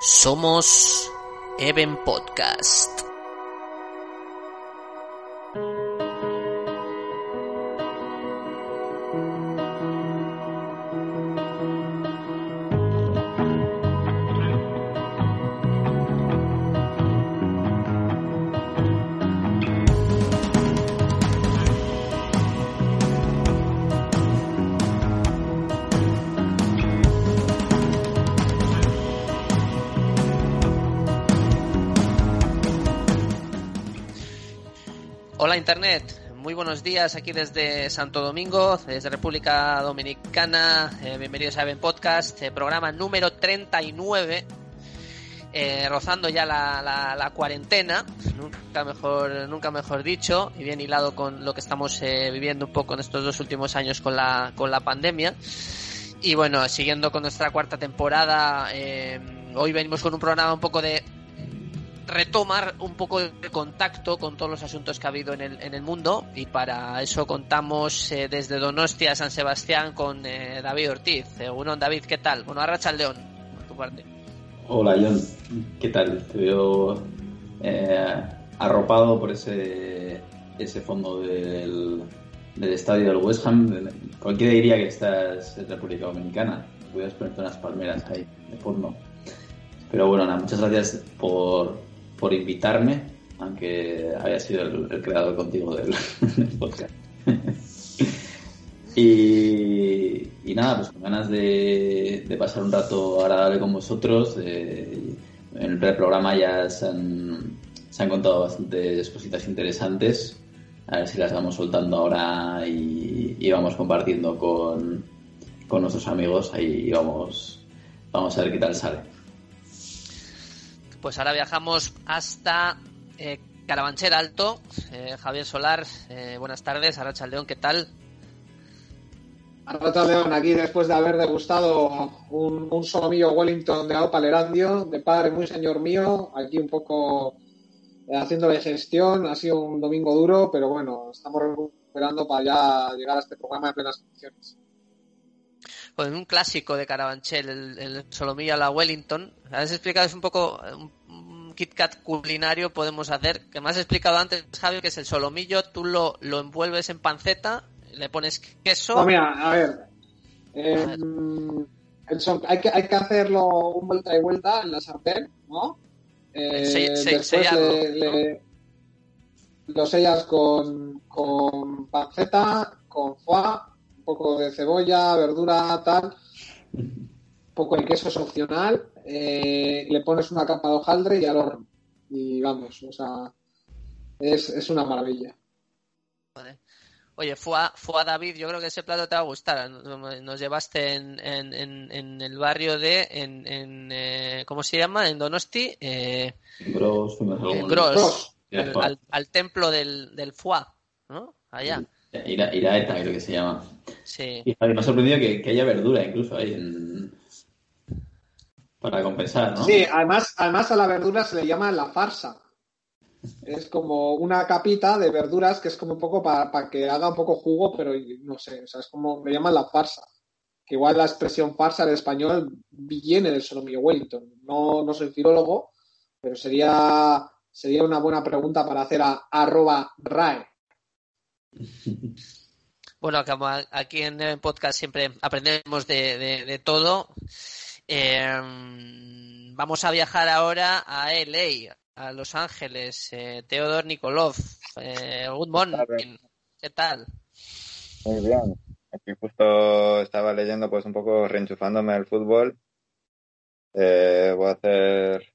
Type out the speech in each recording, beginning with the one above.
Somos Even Podcast. Buenos días aquí desde Santo Domingo, desde República Dominicana. Eh, bienvenidos a Even Podcast, eh, programa número 39, eh, rozando ya la, la, la, cuarentena, nunca mejor, nunca mejor dicho, y bien hilado con lo que estamos eh, viviendo un poco en estos dos últimos años con la, con la pandemia. Y bueno, siguiendo con nuestra cuarta temporada, hoy venimos con un programa un poco de retomar un poco de contacto con todos los asuntos que ha habido en el, en el mundo y para eso contamos eh, desde Donostia a San Sebastián con eh, David Ortiz. Eh, bueno, David, ¿qué tal? Bueno, arracha el león, por tu parte. Hola, John. ¿Qué tal? Te veo eh, arropado por ese, ese fondo del, del estadio del West Ham. Cualquiera diría que estás en República Dominicana. Puedes ponerte unas palmeras ahí de fondo. Pero bueno, nada, muchas gracias por, por invitarme, aunque haya sido el, creador contigo del, del podcast. y, nada, pues con ganas de, pasar un rato agradable con vosotros. Eh, en el programa ya se han, se han contado bastantes cositas interesantes. A ver si las vamos soltando ahora y, y vamos compartiendo con, con nuestros amigos. Ahí vamos, vamos a ver qué tal sale. Pues ahora viajamos hasta eh, Carabanchel Alto. Eh, Javier Solar, eh, buenas tardes. Arracha León, ¿qué tal? Arracha León, aquí después de haber degustado un, un solomillo Wellington de Aupa Lerandio, de padre muy señor mío, aquí un poco haciendo de gestión. Ha sido un domingo duro, pero bueno, estamos recuperando para ya llegar a este programa de plenas condiciones pues un clásico de Carabanchel, el, el solomillo a la Wellington. Has explicado es un poco un Kit Kat culinario podemos hacer, que me has explicado antes, Javi, que es el solomillo, tú lo, lo envuelves en panceta, le pones queso. No, mira, a ver. Eh, a ver. El son, hay, que, hay que hacerlo un vuelta y vuelta en la sartén, ¿no? Eh, se, se, después le, le, lo sellas con, con panceta, con foie poco de cebolla, verdura, tal, un poco de queso es opcional, eh, le pones una capa de hojaldre y al horno. Y vamos, o sea, es, es una maravilla. Vale. Oye, fue a, fue a, David, yo creo que ese plato te va a gustar. Nos llevaste en, en, en, en el barrio de, en, en eh, ¿cómo se llama? En Donosti. Eh, Gros, Gros, Gros al, al, al, templo del, del foie, ¿no? Allá. Ira, Iraeta, creo que se llama. Sí. Y me ha sorprendido que, que haya verdura incluso ahí en... para compensar, ¿no? Sí, además, además a la verdura se le llama la farsa. Es como una capita de verduras que es como un poco para, para que haga un poco jugo, pero no sé, o sea, es como le llaman la farsa. Que igual la expresión farsa en español viene del solomillo Wellington. No, no soy filólogo, pero sería, sería una buena pregunta para hacer a arroba RAE. Bueno, como aquí en el podcast siempre aprendemos de, de, de todo, eh, vamos a viajar ahora a LA, a Los Ángeles. Eh, Teodor Nikolov, eh, good morning. ¿Qué tal? Muy bien. Aquí justo estaba leyendo pues un poco reenchufándome al fútbol. Eh, voy a hacer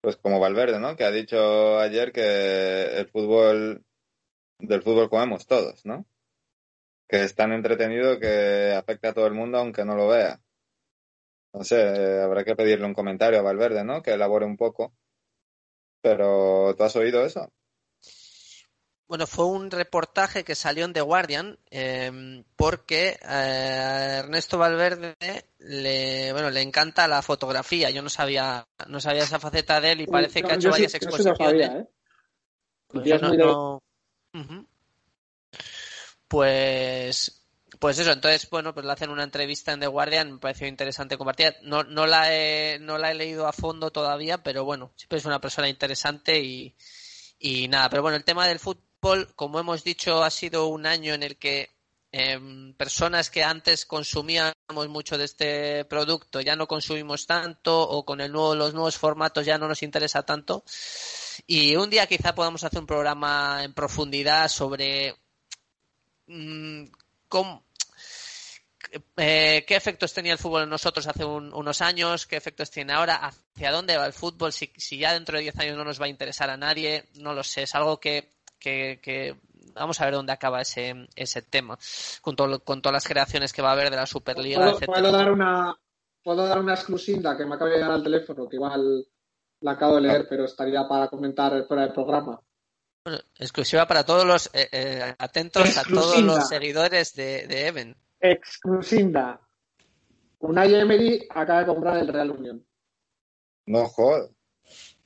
pues como Valverde, ¿no? Que ha dicho ayer que el fútbol del fútbol comemos todos, ¿no? Que es tan entretenido que afecta a todo el mundo aunque no lo vea. No sé, habrá que pedirle un comentario a Valverde, ¿no? Que elabore un poco. Pero, ¿tú has oído eso? Bueno, fue un reportaje que salió en The Guardian eh, porque eh, Ernesto Valverde le, bueno, le encanta la fotografía. Yo no sabía, no sabía esa faceta de él y parece no, que ha hecho varias sí, exposiciones. No sabía, ¿eh? Pues yo no, no... Uh -huh. Pues Pues eso, entonces, bueno, pues le hacen una entrevista en The Guardian, me pareció interesante compartir. No, no, la he, no la he leído a fondo todavía, pero bueno, siempre es una persona interesante y, y nada. Pero bueno, el tema del fútbol, como hemos dicho, ha sido un año en el que eh, personas que antes consumíamos mucho de este producto ya no consumimos tanto o con el nuevo, los nuevos formatos ya no nos interesa tanto. Y un día quizá podamos hacer un programa en profundidad sobre mmm, cómo, eh, qué efectos tenía el fútbol en nosotros hace un, unos años, qué efectos tiene ahora, hacia dónde va el fútbol, si, si, ya dentro de 10 años no nos va a interesar a nadie, no lo sé, es algo que, que, que vamos a ver dónde acaba ese, ese tema, con, todo, con todas las creaciones que va a haber de la Superliga, ¿Puedo, etcétera. puedo dar una puedo dar una exclusiva que me acaba de llegar al teléfono, que igual la acabo de leer, pero estaría para comentar fuera del programa. Bueno, exclusiva para todos los eh, eh, atentos Exclusiva. a todos los seguidores de, de Even. Exclusiva. Unai Emery acaba de comprar el Real Unión. No jodas.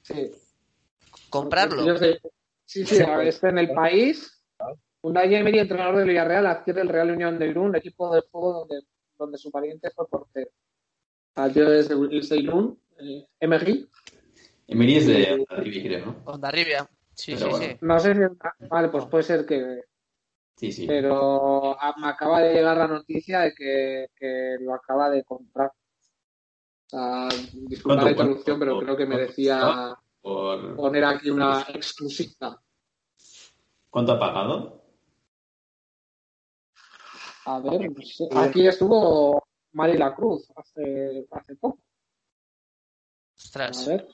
Sí. Comprarlo. Sí, sí, a ver, está en el país. Unai Emery, entrenador del Villarreal, adquiere el Real Unión de Irún, equipo de juego donde, donde su pariente fue portero. Al tío es de, es de Irún, eh, Emery. Emery es de Arribi, creo, ¿no? Onda Rivia. Sí, Pero sí, bueno. sí. No sé si. Vale, pues puede ser que. Sí, sí. Pero a- me acaba de llegar la noticia de que, que lo acaba de comprar. Sea, disculpa ¿Cuánto- la interrupción, pero creo que merecía Por... poner aquí una exclusiva. ¿Cuánto ha pagado? A ver, no sé. aquí estuvo Mari la Cruz hace, hace poco. A Ostras. ver.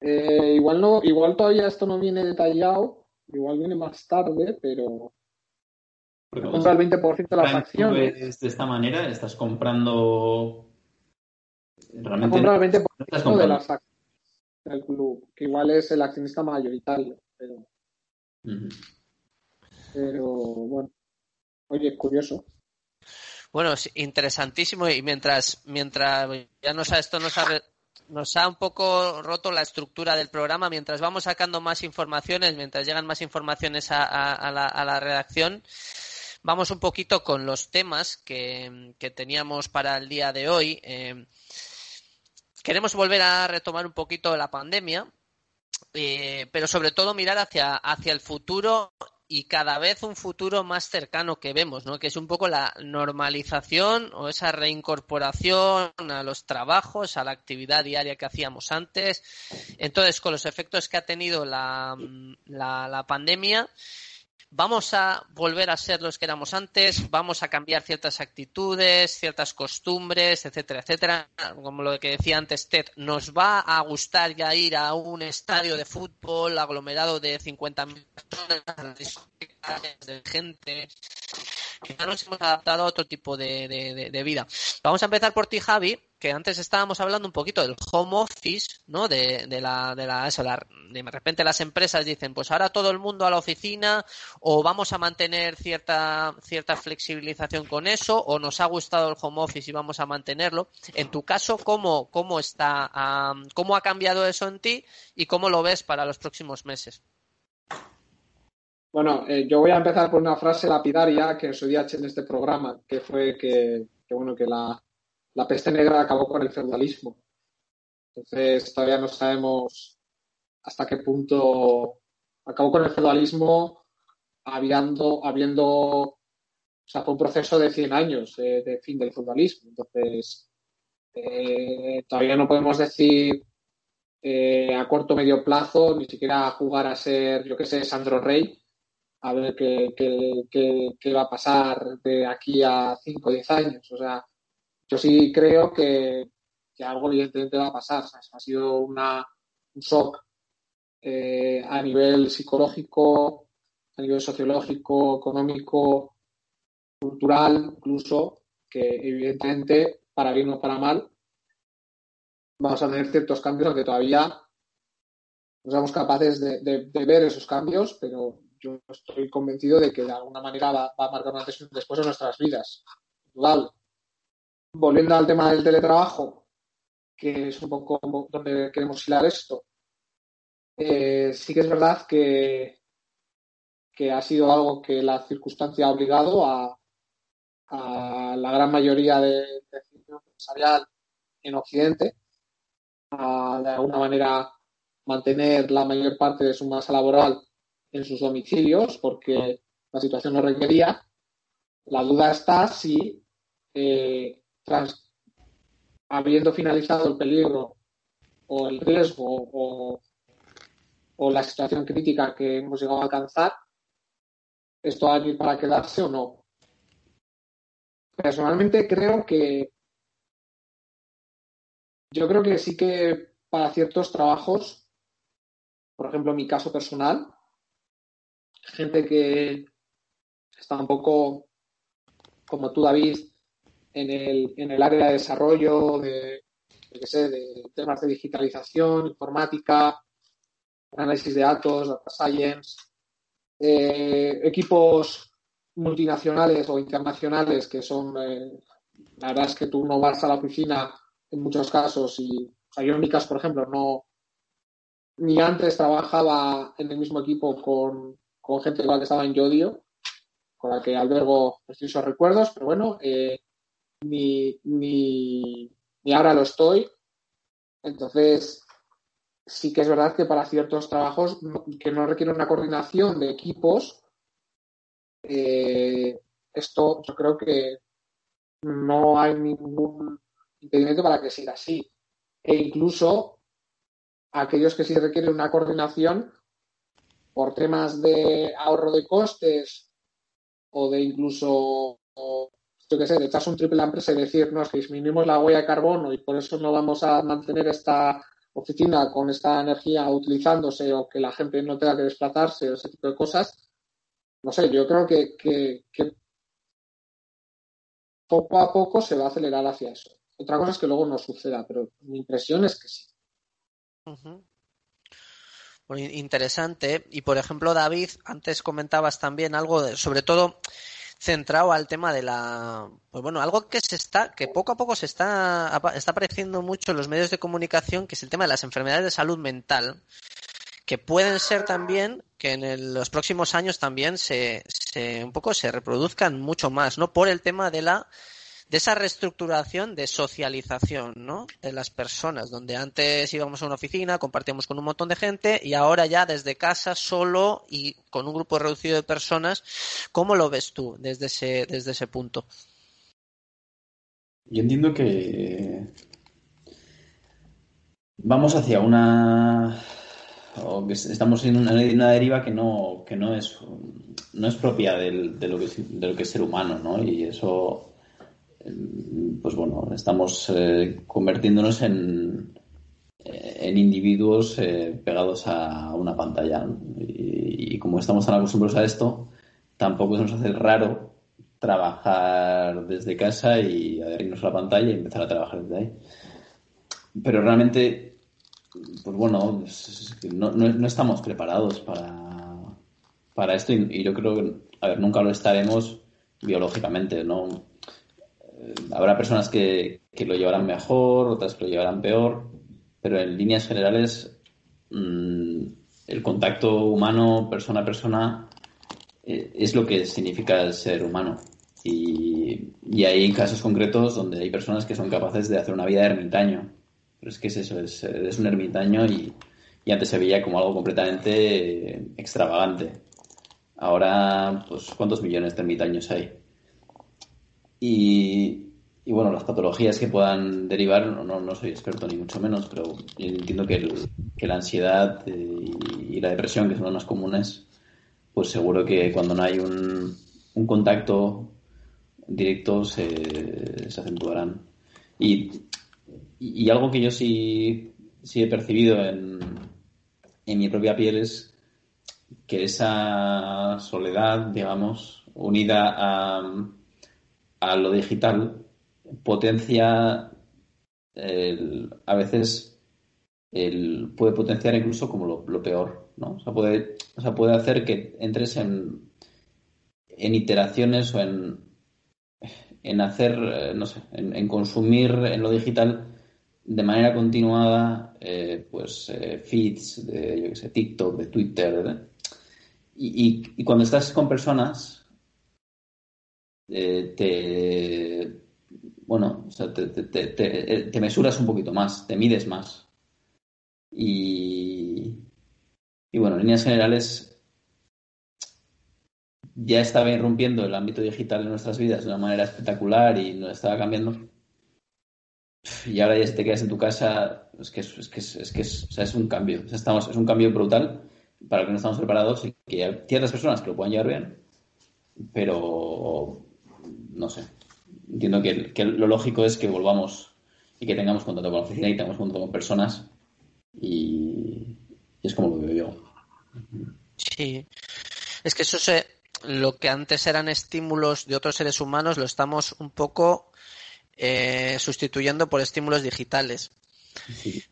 Eh, igual no, igual todavía esto no viene detallado, igual viene más tarde, pero Porque compra el 20% de las acciones. de esta manera, estás comprando. Realmente compra el 20% no estás de las acciones del club, que igual es el accionista mayoritario, pero, Ujú. pero bueno. Oye, curioso. Bueno, es interesantísimo y mientras, mientras ya nos ha, esto nos ha, nos ha un poco roto la estructura del programa, mientras vamos sacando más informaciones, mientras llegan más informaciones a, la redacción, vamos un poquito con los temas que, que teníamos para el día de hoy. Eh, queremos volver a retomar un poquito la pandemia, eh, pero sobre todo mirar hacia, hacia el futuro y cada vez un futuro más cercano que vemos, ¿no? Que es un poco la normalización o esa reincorporación a los trabajos, a la actividad diaria que hacíamos antes. Entonces, con los efectos que ha tenido la, la, la pandemia, vamos a volver a ser los que éramos antes, vamos a cambiar ciertas actitudes, ciertas costumbres, etcétera, etcétera. Como lo que decía antes Ted, nos va a gustar ya ir a un estadio de fútbol aglomerado de 50.000 personas, de gente. Ya nos hemos adaptado a otro tipo de, de- vida. Vamos a empezar por ti, Javi, que antes estábamos hablando un poquito del home office, ¿no? De, de la, de la, eso, la- de repente las empresas dicen, pues ahora todo el mundo a la oficina, o vamos a mantener cierta, cierta flexibilización con eso, o nos ha gustado el home office y vamos a mantenerlo. En tu caso, ¿cómo, cómo está, am, cómo ha cambiado eso en ti y cómo lo ves para los próximos meses? Bueno, eh, yo voy a empezar por una frase lapidaria que en su día eché en este programa, que fue que, que, bueno, que la, la peste negra acabó con el feudalismo. Entonces, todavía no sabemos hasta qué punto acabó con el feudalismo habiendo, habiendo o sea, fue un proceso de 100 años eh, de fin del feudalismo. Entonces, eh, todavía no podemos decir eh, a corto o medio plazo, ni siquiera jugar a ser, yo qué sé, Sandro Rey, a ver qué, qué, qué, va a pasar de aquí a 5 o 10 años. O sea, yo sí creo que, que algo evidentemente va a pasar. Ha sido una, un shock eh, a nivel psicológico, a nivel sociológico, económico, cultural, incluso, que evidentemente, para bien o para mal, vamos a tener ciertos cambios, aunque todavía no somos capaces de, de ver esos cambios, pero estoy convencido de que de alguna manera va, a marcar un antes y después en nuestras vidas. Volviendo al tema del teletrabajo, que es un poco donde queremos hilar esto, eh, sí que es verdad que, que ha sido algo que la circunstancia ha obligado a, la gran mayoría de, de empresarial en Occidente a de alguna manera mantener la mayor parte de su masa laboral en sus domicilios porque la situación lo requería. La duda está si, eh, habiendo finalizado el peligro o el riesgo o, la situación crítica que hemos llegado a alcanzar, esto va a venir para quedarse o no. Personalmente creo que yo creo que sí que para ciertos trabajos, por ejemplo, mi caso personal, gente que está un poco como tú, David, en el, en el área de desarrollo, de, qué sé, de temas de digitalización, informática, análisis de datos, data science, eh, equipos multinacionales o internacionales que son, eh, la verdad es que tú no vas a la oficina en muchos casos y yo por ejemplo, no ni antes trabajaba en el mismo equipo con, con gente igual que estaba en Yodio, con la que albergo precisos recuerdos, pero bueno, eh, ni, ni, ni ahora lo estoy. Entonces, sí que es verdad que para ciertos trabajos que no requieren una coordinación de equipos, eh, esto yo creo que no hay ningún impedimento para que siga así. E incluso aquellos que sí requieren una coordinación por temas de ahorro de costes o de incluso, yo qué sé, de echarse un triple empresa y decir, no, es que disminuimos la huella de carbono y por eso no vamos a mantener esta oficina con esta energía utilizándose o que la gente no tenga que desplazarse o ese tipo de cosas, no sé, yo creo que, poco a poco se va a acelerar hacia eso. Otra cosa es que luego no suceda, pero mi impresión es que sí. Muy interesante. Y por ejemplo, David, antes comentabas también algo sobre todo centrado al tema de la pues bueno algo que se está que poco a poco se está está apareciendo mucho en los medios de comunicación que es el tema de las enfermedades de salud mental que pueden ser también que en los próximos años también se, se un poco se reproduzcan mucho más no por el tema de la de esa reestructuración de socialización, ¿no? De las personas, donde antes íbamos a una oficina, compartíamos con un montón de gente y ahora ya desde casa solo y con un grupo reducido de personas, ¿cómo lo ves tú desde ese, desde ese punto? Yo entiendo que vamos hacia una estamos en una, una, deriva que no que no es no es propia del, de lo que de lo que es ser humano, ¿no? Y eso pues bueno, estamos eh, convirtiéndonos en, en individuos eh, pegados a una pantalla. Y, como estamos tan acostumbrados a esto, tampoco se nos hace raro trabajar desde casa y adherirnos a la pantalla y empezar a trabajar desde ahí. Pero realmente, pues bueno, no, no, estamos preparados para, para esto y, y, yo creo que, a ver, nunca lo estaremos biológicamente, ¿no? Habrá personas que, lo llevarán mejor, otras que lo llevarán peor, pero en líneas generales mm, el contacto humano, persona a persona, eh, es lo que significa el ser humano. Y, hay casos concretos donde hay personas que son capaces de hacer una vida de ermitaño. Pero es que es eso, es, un ermitaño y, y antes se veía como algo completamente extravagante. Ahora, pues, ¿cuántos millones de ermitaños hay? Y, patologías que puedan derivar, no, no, soy experto ni mucho menos, pero entiendo que, la ansiedad eh, y, la depresión, que son las más comunes, pues seguro que cuando no hay un, un contacto directo se, se acentuarán. Y, y, algo que yo sí, sí he percibido en, en mi propia piel es que esa soledad, digamos, unida a, a lo digital potencia a veces el, puede potenciar incluso como lo, peor, ¿no? O puede, puede hacer que entres en, en iteraciones o en, en hacer, eh, no sé, en, consumir en lo digital de manera continuada, eh, pues, eh, feeds de, yo qué sé, TikTok, de Twitter, y, cuando estás con personas, te, bueno, te, mesuras un poquito más, te mides más. Y, y bueno, en líneas generales, ya estaba irrumpiendo el ámbito digital en nuestras vidas de una manera espectacular y nos estaba cambiando. Y ahora ya si te quedas en tu casa, es que es, que es, que es, un cambio. es un cambio brutal para el que no estamos preparados y que hay ciertas personas que lo puedan llevar bien, pero no sé. Entiendo que, lo lógico es que volvamos y que tengamos contacto con la oficina y tengamos contacto con personas y, es como lo veo yo. Sí, es que eso se, lo que antes eran estímulos de otros seres humanos lo estamos un poco eh, sustituyendo por estímulos digitales.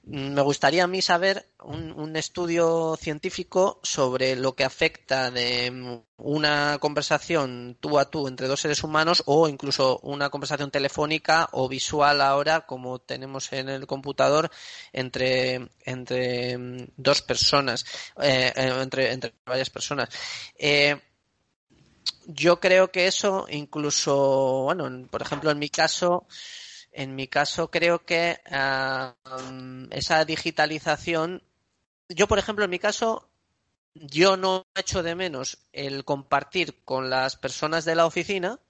Me gustaría a mí saber un, estudio científico sobre lo que afecta de una conversación tú a tú entre dos seres humanos o incluso una conversación telefónica o visual ahora como tenemos en el computador entre, entre mm, dos personas, eh, eh, entre, entre varias personas. Eh, yo creo que eso incluso, bueno, por ejemplo, en mi caso, en mi caso creo que ah, esa digitalización, yo por ejemplo, en mi caso, yo no echo de menos el compartir con las personas de la oficina,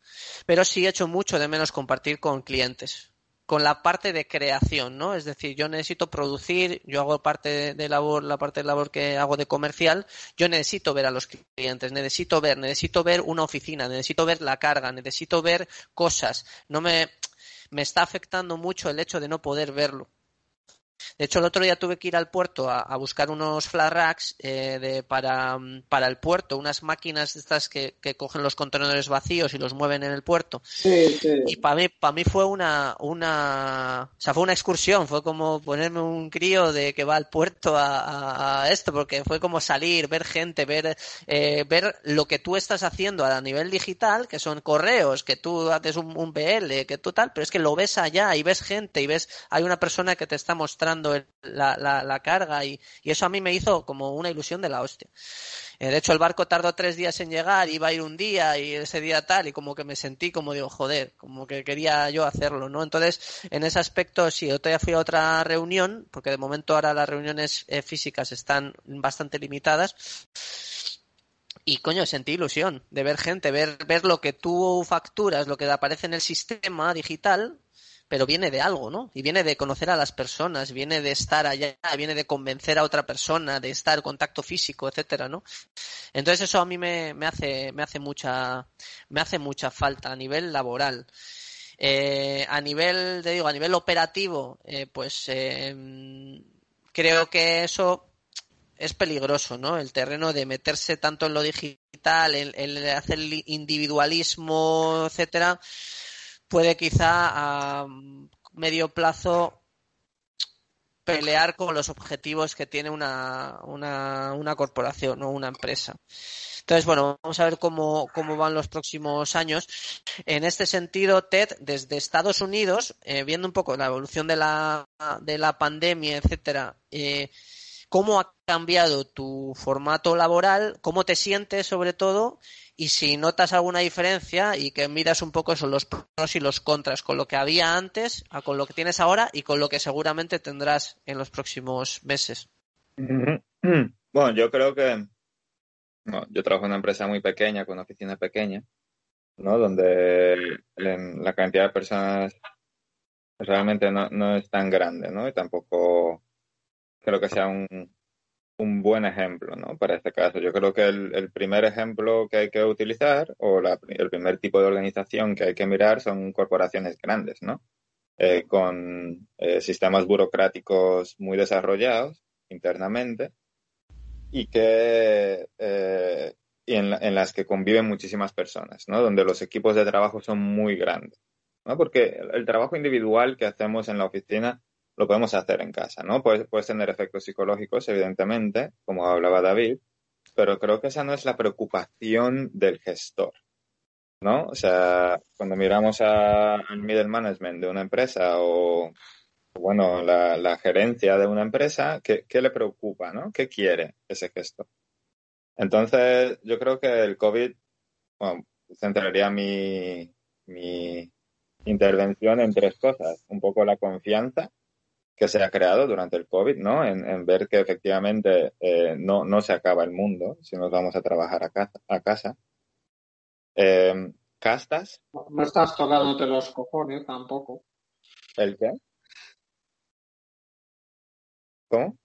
pero sí echo mucho de menos compartir con clientes con la parte de creación, ¿no? Es decir, yo necesito producir, yo hago parte de labor, la parte de labor que hago de comercial, yo necesito ver a los clientes, necesito ver, necesito ver una oficina, necesito ver la carga, necesito ver cosas. No me, me está afectando mucho el hecho de no poder verlo. De hecho, el otro día tuve que ir al puerto a, buscar unos flat racks eh, para, para, el puerto, unas máquinas estas que, cogen los contenedores vacíos y los mueven en el puerto. Y para mí, para mí fue una, una, o sea, fue una excursión, fue como ponerme un crío de que va al puerto a, esto, porque fue como salir, ver gente, ver, eh, ver lo que tú estás haciendo a nivel digital, que son correos, que tú haces un, un BL, que tú tal, pero es que lo ves allá y ves gente y ves, hay una persona que te está mostrando la, carga y, eso a mí me hizo como una ilusión de la hostia. Eh, de hecho, el barco tardó tres días en llegar, iba a ir un día y ese día tal, y como que me sentí como digo, joder, como que quería yo hacerlo, ¿no? Entonces, en ese aspecto, sí, yo todavía fui a otra reunión, porque de momento ahora las reuniones eh, físicas están bastante limitadas. Y coño, sentí ilusión de ver gente, ver, ver lo que tú facturas, lo que aparece en el sistema digital, pero viene de algo, ¿no? Y viene de conocer a las personas, viene de estar allá, viene de convencer a otra persona, de estar contacto físico, etcétera, ¿no? Entonces eso a mí me, hace, me hace mucha, me hace mucha falta a nivel laboral. Eh, a nivel, te digo, a nivel operativo, eh, pues em, creo que eso es peligroso, ¿no? El terreno de meterse tanto en lo digital, el hacer individualismo, etcétera, puede quizá a medio plazo pelear con los objetivos que tiene una, una, corporación o una empresa. Entonces, bueno, vamos a ver cómo, cómo van los próximos años. En este sentido, Ted, desde Estados Unidos, eh, viendo un poco la evolución de la, de la pandemia, etcétera, eh, ¿cómo ha cambiado tu formato laboral? ¿Cómo te sientes, sobre todo? Y si notas alguna diferencia y que miras un poco son los pros y los contras con lo que había antes a con lo que tienes ahora y con lo que seguramente tendrás en los próximos meses. Bueno, yo creo que yo trabajo en una empresa muy pequeña, con una oficina pequeña, ¿no? Donde la cantidad de personas realmente no, no es tan grande, ¿no? Y tampoco creo que sea un, un buen ejemplo, ¿no? Para este caso. Yo creo que el, primer ejemplo que hay que utilizar o el primer tipo de organización que hay que mirar son corporaciones grandes, ¿no? Eh, con eh, sistemas burocráticos muy desarrollados internamente y que eh, y en, las que conviven muchísimas personas, ¿no? Donde los equipos de trabajo son muy grandes, ¿no? Porque el trabajo individual que hacemos en la oficina lo podemos hacer en casa, ¿no? Puedes, tener efectos psicológicos, evidentemente, como hablaba David, pero creo que esa no es la preocupación del gestor, ¿no? O sea, cuando miramos al middle management de una empresa o, bueno, la, gerencia de una empresa, ¿qué, ¿qué, le preocupa, ¿no? ¿Qué quiere ese gestor? Entonces, yo creo que el COVID, bueno, centraría mi intervención en tres cosas. Un poco la confianza que se ha creado durante el COVID, ¿no? En, ver que efectivamente eh, no, no se acaba el mundo si nos vamos a trabajar a casa. A casa. Eh, castas. No estás tocándote los cojones tampoco. ¿El qué? ¿Cómo?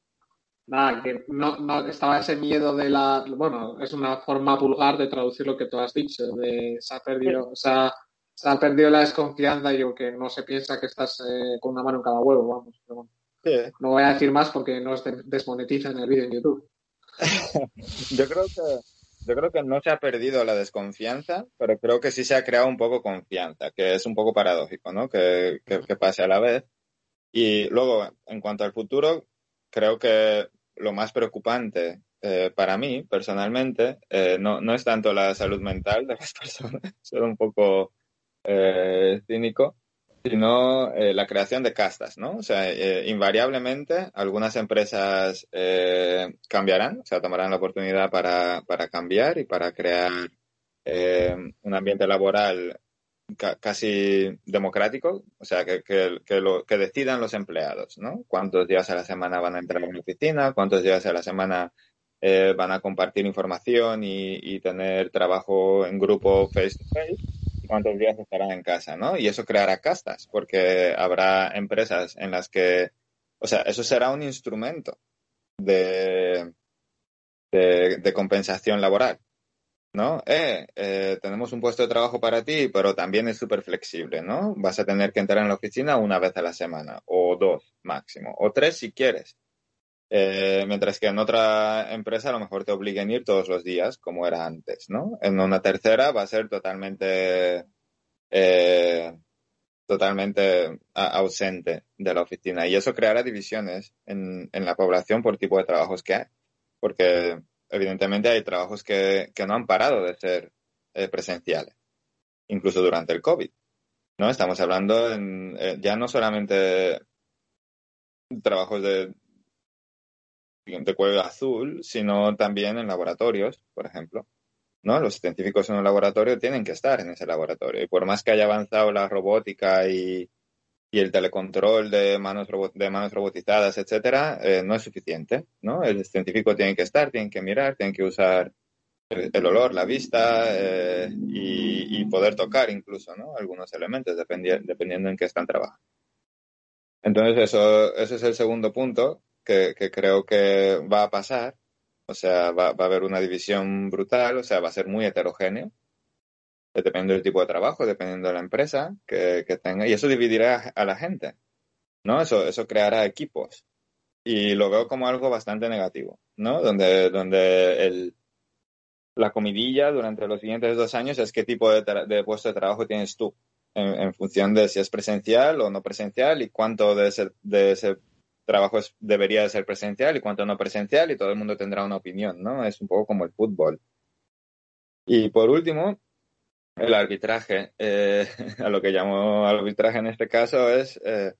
Nada, que no, no estaba ese miedo de la. Bueno, es una forma vulgar de traducir lo que tú has dicho, de se ha perdido, o sea, se ha perdido la desconfianza y que no se piensa que estás eh, con una mano en cada huevo, vamos. Pero bueno. No voy a decir más porque nos desmonetizan el vídeo en YouTube. yo creo que yo creo que no se ha perdido la desconfianza, pero creo que sí se ha creado un poco confianza, que es un poco paradójico, ¿no? Que, que pase a la vez. Y luego, en cuanto al futuro, creo que lo más preocupante eh, para mí, personalmente, eh, no, no, es tanto la salud mental de las personas, soy un poco eh, cínico, sino la creación de castas, ¿no? O sea, invariablemente algunas empresas cambiarán, o sea, tomarán la oportunidad para, para cambiar y para crear un ambiente laboral casi democrático, o sea, que, que, lo, que decidan los empleados, ¿no? Cuántos días a la semana van a entrar a una oficina, cuántos días a la semana eh, van a compartir información y, y, tener trabajo en grupo face to face, cuántos días estarán en casa, ¿no? Y eso creará castas, porque habrá empresas en las que, o sea, eso será un instrumento de, de, compensación laboral. ¿no? Eh, eh, tenemos un puesto de trabajo para ti, pero también es súper flexible, ¿no? Vas a tener que entrar en la oficina una vez a la semana, o dos máximo, o tres si quieres. Eh, mientras que en otra empresa a lo mejor te obliguen a ir todos los días, como era antes, ¿no? En una tercera va a ser totalmente, totalmente ausente de la oficina. Y eso creará divisiones en, en la población por tipo de trabajos que hay. Porque evidentemente hay trabajos que, no han parado de ser eh, presenciales, incluso durante el COVID. ¿no? Estamos hablando en, eh, ya no solamente trabajos de, de cuello azul, sino también en laboratorios, por ejemplo. ¿no? Los científicos en un laboratorio tienen que estar en ese laboratorio. Y por más que haya avanzado la robótica y, y el telecontrol de manos, de manos robotizadas, etcétera, eh, no es suficiente, ¿no? El científico tiene que estar, tiene que mirar, tiene que usar el, olor, la vista eh, y, poder tocar incluso, ¿no? Algunos elementos, dependiendo en qué están trabajando. Entonces, eso, ese es el segundo punto que, que creo que va a pasar. O sea, va, va a haber una división brutal, o sea, va a ser muy heterogéneo dependiendo del tipo de trabajo, dependiendo de la empresa que, tenga, y eso dividirá a la gente, ¿no? Eso, eso creará equipos. Y lo veo como algo bastante negativo, ¿no? Donde, donde el, la comidilla durante los siguientes dos años es qué tipo de, puesto de trabajo tienes tú, en, función de si es presencial o no presencial y cuánto de ese, de ese trabajo debería de ser presencial y cuánto no presencial y todo el mundo tendrá una opinión, ¿no? Es un poco como el fútbol. Y por último, el arbitraje, eh, a lo que llamo arbitraje en este caso es eh,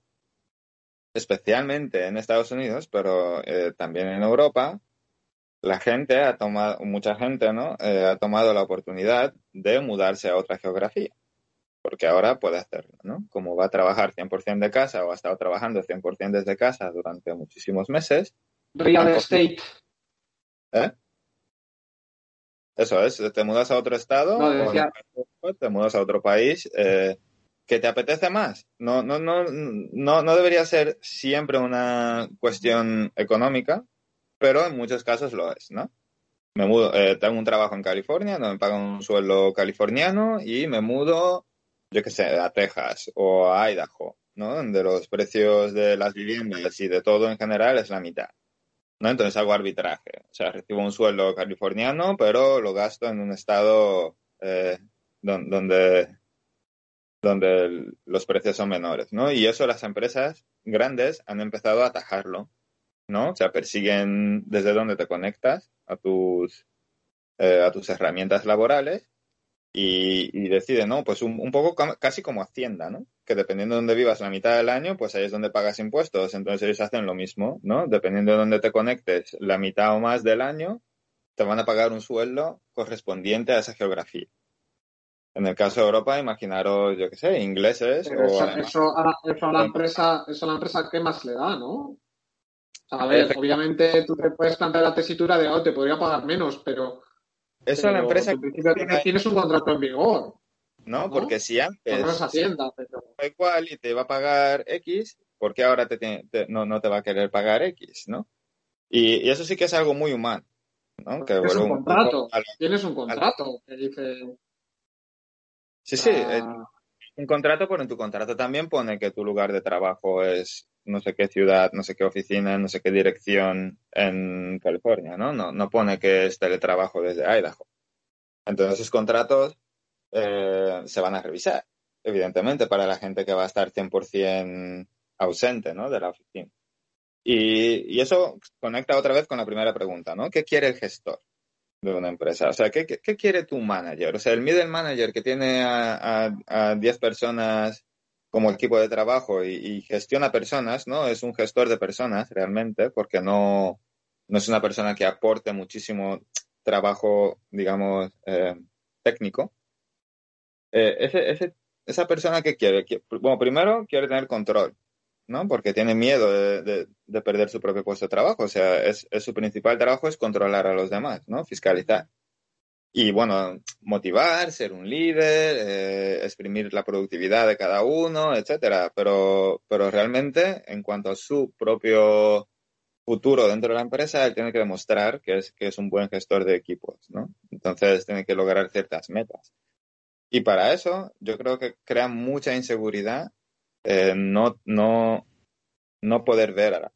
especialmente en Estados Unidos, pero eh, también en Europa, la gente ha tomado, mucha gente, ¿no? ha tomado la oportunidad de mudarse a otra geografía, porque ahora puede hacerlo, ¿no? Como va a trabajar 100% de casa o ha estado trabajando 100% desde casa durante muchísimos meses. Real estate. ¿Eh? Eso es, te mudas a otro estado, te mudas a otro país, eh, que te apetece más. No, no, no, no, no debería ser siempre una cuestión económica, pero en muchos casos lo es, ¿no? Me mudo, eh, tengo un trabajo en California, no me pagan un sueldo californiano y me mudo, yo qué sé, a Texas o a Idaho, ¿no? Donde los precios de las viviendas y de todo en general es la mitad. ¿no? Entonces hago arbitraje. O sea, recibo un sueldo californiano, pero lo gasto en un estado eh, donde, donde los precios son menores, ¿no? Y eso las empresas grandes han empezado a atajarlo, ¿no? O sea, persiguen desde dónde te conectas a tus, eh, a tus herramientas laborales y, y decide, ¿no? Pues un, poco casi como Hacienda, ¿no? Que dependiendo de dónde vivas la mitad del año, pues ahí es donde pagas impuestos. Entonces ellos hacen lo mismo, ¿no? Dependiendo de dónde te conectes la mitad o más del año, te van a pagar un sueldo correspondiente a esa geografía. En el caso de Europa, imaginaros, yo qué sé, ingleses. Pero eso, eso, a la, eso, a la, empresa, eso a la empresa, ¿qué más le da, no? A ver, obviamente tú te puedes plantear la tesitura de, oh, te podría pagar menos, pero. Eso a la empresa. Tienes, tienes un contrato en vigor. No, porque si antes. No Hacienda, pero. igual y te va a pagar X, ¿por qué ahora te, te, no, no te va a querer pagar X, no? Y, y, eso sí que es algo muy humano. ¿no? Que es un contrato. Un Tienes un contrato que dice. Sí, sí. Ah. Un contrato, pero en tu contrato también pone que tu lugar de trabajo es no sé qué ciudad, no sé qué oficina, no sé qué dirección en California, ¿no? No, no pone que es teletrabajo desde Idaho. Entonces, esos contratos eh, se van a revisar, evidentemente, para la gente que va a estar 100% ausente, ¿no? De la oficina. Y, eso conecta otra vez con la primera pregunta, ¿no? ¿Qué quiere el gestor de una empresa? O sea, ¿qué, qué, quiere tu manager? O sea, el middle manager que tiene a, a, 10 personas como equipo de trabajo y, gestiona personas, ¿no? Es un gestor de personas realmente, porque no, no es una persona que aporte muchísimo trabajo, digamos, eh, técnico. Eh, esa persona que quiere, bueno, primero quiere tener control, ¿no? Porque tiene miedo de, de, perder su propio puesto de trabajo. O sea, es, su principal trabajo es controlar a los demás, ¿no? Fiscalizar. Y bueno, motivar, ser un líder, eh, exprimir la productividad de cada uno, etcétera. Pero, pero realmente, en cuanto a su propio futuro dentro de la empresa, él tiene que demostrar que es, que es un buen gestor de equipos, ¿no? Entonces tiene que lograr ciertas metas. Y para eso, yo creo que crea mucha inseguridad eh, no, no, no poder ver a personas.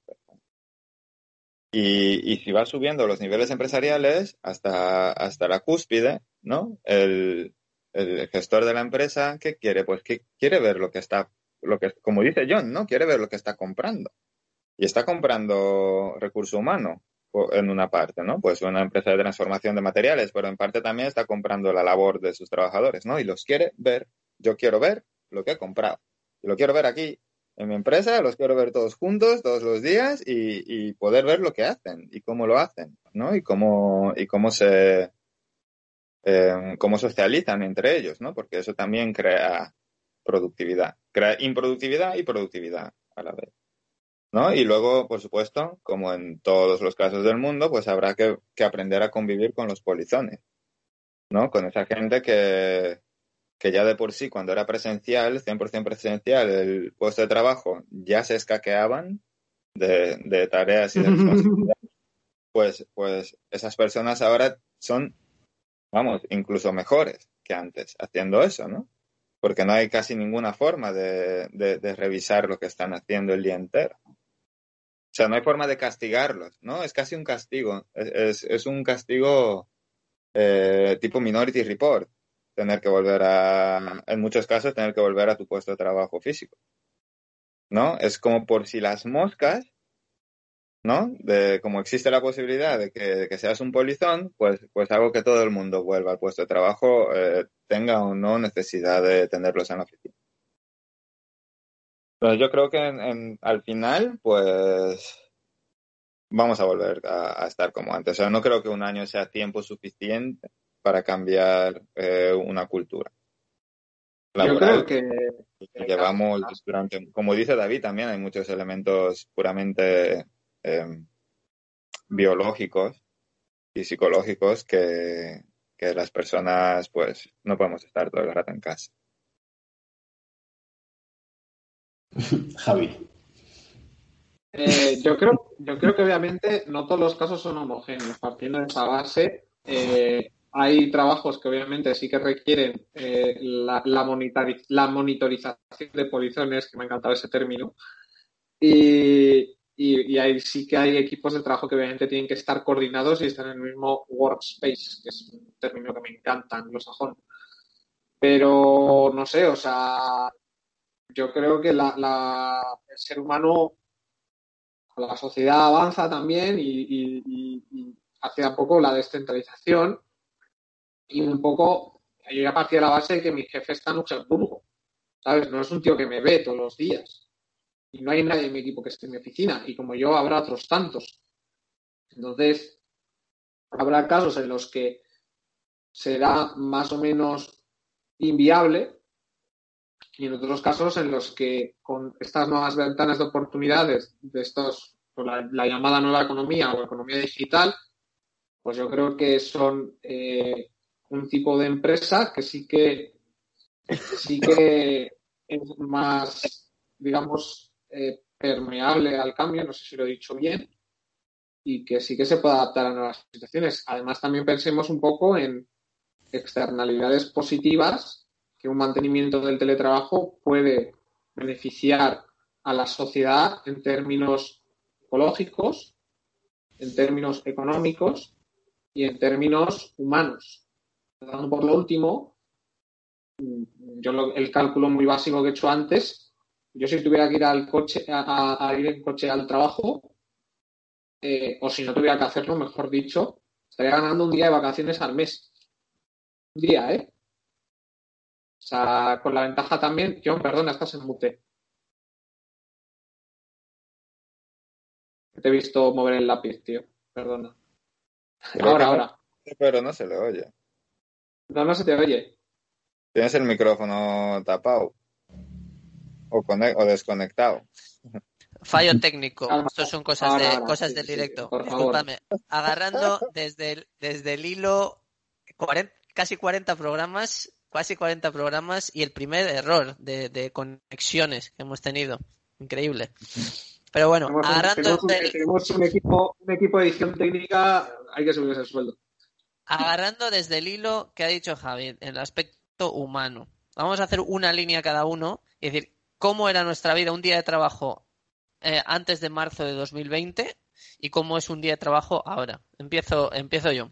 Y, y si va subiendo los niveles empresariales hasta, hasta la cúspide, ¿no? El, el gestor de la empresa, ¿qué quiere? Pues que quiere ver lo que está, lo que, como dice John, ¿no? Quiere ver lo que está comprando. Y está comprando recurso humano en una parte, ¿no? Pues una empresa de transformación de materiales, pero en parte también está comprando la labor de sus trabajadores, ¿no? Y los quiere ver. Yo quiero ver lo que he comprado. Y lo quiero ver aquí en mi empresa, los quiero ver todos juntos, todos los días y, poder ver lo que hacen y cómo lo hacen, ¿no? Y cómo, y cómo se, eh, cómo socializan entre ellos, ¿no? Porque eso también crea productividad. Crea improductividad y productividad a la vez. ¿no? Y luego, por supuesto, como en todos los casos del mundo, pues habrá que aprender a convivir con los polizones, ¿no? Con esa gente que, que ya de por sí, cuando era presencial, 100% presencial, el puesto de trabajo, ya se escaqueaban de, de tareas y de responsabilidades, pues, pues esas personas ahora son, vamos, incluso mejores que antes haciendo eso, ¿no? Porque no hay casi ninguna forma de, de, de revisar lo que están haciendo el día entero. O sea, no hay forma de castigarlos, ¿no? Es casi un castigo. Es, es un castigo eh, tipo Minority Report. Tener que volver a, en muchos casos, tener que volver a tu puesto de trabajo físico. ¿No? Es como por si las moscas, ¿no? De como existe la posibilidad de que, de que seas un polizón, pues, pues hago que todo el mundo vuelva al puesto de trabajo, eh, tenga o no necesidad de tenerlos en la oficina. Pero yo creo que en, en, al final, pues vamos a volver a, a, estar como antes. O sea, no creo que un año sea tiempo suficiente para cambiar eh, una cultura. Laboral. Yo creo que, que llevamos durante, como dice David, también hay muchos elementos puramente eh, biológicos y psicológicos que, que las personas, pues, no podemos estar todo el rato en casa. Javi. Eh, yo, creo, yo creo que obviamente no todos los casos son homogéneos. Partiendo de esa base, eh, hay trabajos que obviamente sí que requieren eh, la, la, la, monitorización de polizones, que me ha encantado ese término, y, y, y ahí sí que hay equipos de trabajo que obviamente tienen que estar coordinados y estar en el mismo workspace, que es un término que me encanta anglosajón. Pero no sé, o sea, yo creo que la, la, el ser humano, la sociedad avanza también y, y, y, hacia poco la descentralización y un poco, yo a partir de la base de que mi jefe está en Luxemburgo, ¿sabes? No es un tío que me ve todos los días y no hay nadie en mi equipo que esté en mi oficina y como yo habrá otros tantos. Entonces, Habrá casos en los que será más o menos inviable y en otros casos en los que con estas nuevas ventanas de oportunidades de estos, la, llamada nueva economía o economía digital, pues yo creo que son eh, un tipo de empresa que sí que sí que es más, digamos, eh, permeable al cambio, no sé si lo he dicho bien, y que sí que se puede adaptar a nuevas situaciones. Además, también pensemos un poco en externalidades positivas que un mantenimiento del teletrabajo puede beneficiar a la sociedad en términos ecológicos, en términos económicos y en términos humanos. Por lo último, yo el cálculo muy básico que he hecho antes, yo si tuviera que ir al coche, a, ir en coche al trabajo, eh, o si no tuviera que hacerlo, mejor dicho, estaría ganando un día de vacaciones al mes. Un día, ¿eh? O sea, con la ventaja también, John, perdona, estás en mute. Te he visto mover el lápiz, tío. Perdona. ahora, ahora. Pero no se le oye. No, no se te oye. Tienes el micrófono tapado. O, o desconectado. Fallo técnico. Esto son cosas, de, cosas del directo. Disculpame. Agarrando desde el, desde el hilo casi 40 programas casi 40 programas y el primer error de, conexiones que hemos tenido. Increíble. Pero bueno, agarrando. Tenemos, un, equipo, un equipo de edición técnica, hay que subir ese sueldo. Agarrando desde el hilo que ha dicho Javi, en el aspecto humano. Vamos a hacer una línea cada uno y decir cómo era nuestra vida un día de trabajo eh, antes de marzo de 2020 y cómo es un día de trabajo ahora. Empiezo, empiezo yo.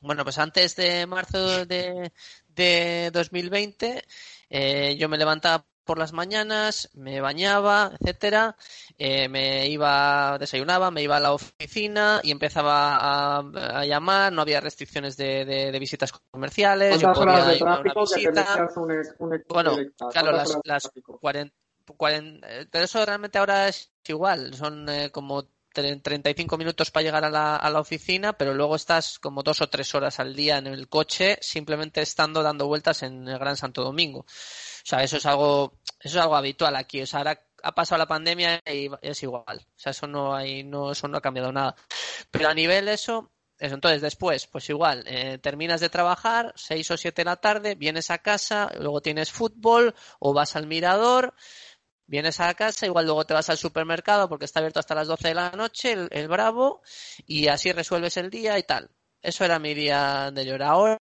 Bueno, pues antes de marzo de, de 2020, eh, yo me levantaba por las mañanas, me bañaba, etcétera, eh, me iba, desayunaba, me iba a la oficina y empezaba a, llamar, no había restricciones de, visitas comerciales. Yo podía de tráfico bueno, claro, las, las 40, pero eso realmente ahora es igual, son eh, como 35 minutos para llegar a la, a la, oficina, pero luego estás como dos o tres horas al día en el coche, simplemente estando dando vueltas en el Gran Santo Domingo. O sea, eso es algo, eso es algo habitual aquí. O sea, ahora ha pasado la pandemia y es igual. O sea, eso no hay, no, eso no ha cambiado nada. Pero a nivel eso, eso, entonces después, pues igual, eh, terminas de trabajar, seis o siete de la tarde, vienes a casa, luego tienes fútbol o vas al mirador, Vienes a casa, igual luego te vas al supermercado porque está abierto hasta las 12 de la noche, el, Bravo, y así resuelves el día y tal. Eso era mi día llorar. Ahora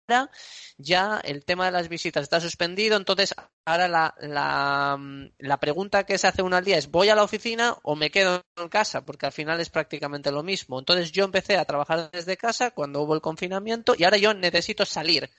ya el tema de las visitas está suspendido, entonces ahora la, la, la, pregunta que se hace uno al día es ¿voy a la oficina o me quedo en casa? Porque al final es prácticamente lo mismo. Entonces yo empecé a trabajar desde casa cuando hubo el confinamiento y ahora yo necesito salir.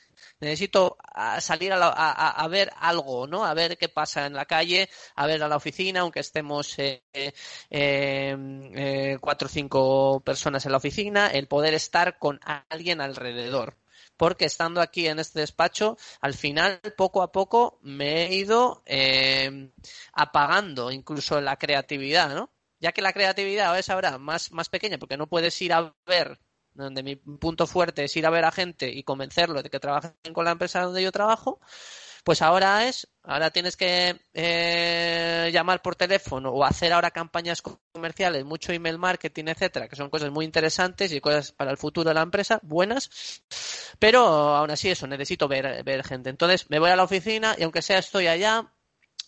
Necesito ah, salir a, a, ver algo, ¿no? A ver qué pasa en la calle, a ver a la oficina, aunque estemos eh, eh, eh, cuatro o cinco personas en la oficina, el poder estar con alguien alrededor porque estando aquí en este despacho, al final, poco a poco, me he ido eh, apagando incluso la creatividad, ¿no? Ya que la creatividad es ahora más, más pequeña, porque no puedes ir a ver donde mi punto fuerte es ir a ver a gente y convencerlo de que trabajen con la empresa donde yo trabajo, pues ahora es, ahora tienes que eh, llamar por teléfono o hacer ahora campañas comerciales, mucho email marketing, etcétera, que son cosas muy interesantes y cosas para el futuro de la empresa, buenas, pero aún así eso, necesito ver, ver gente. Entonces me voy a la oficina y aunque sea estoy allá,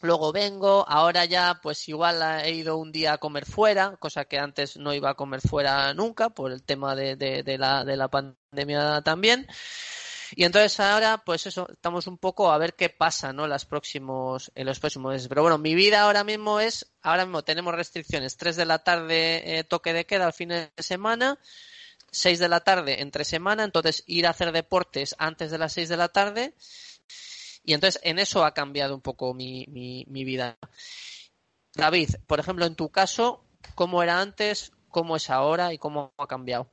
luego vengo, ahora ya pues igual he ido un día a comer fuera, cosa que antes no iba a comer fuera nunca por el tema de, de, la, de la pandemia también. Y entonces ahora, pues eso, estamos un poco a ver qué pasa, ¿no? Las próximos, en los próximos meses. Pero bueno, mi vida ahora mismo es, ahora mismo tenemos restricciones, 3 de la tarde eh, toque de queda al fin de semana, 6 de la tarde entre semana, entonces ir a hacer deportes antes de las 6 de la tarde. Y entonces en eso ha cambiado un poco mi, mi, mi vida. David, por ejemplo, en tu caso, ¿cómo era antes, cómo es ahora y cómo ha cambiado?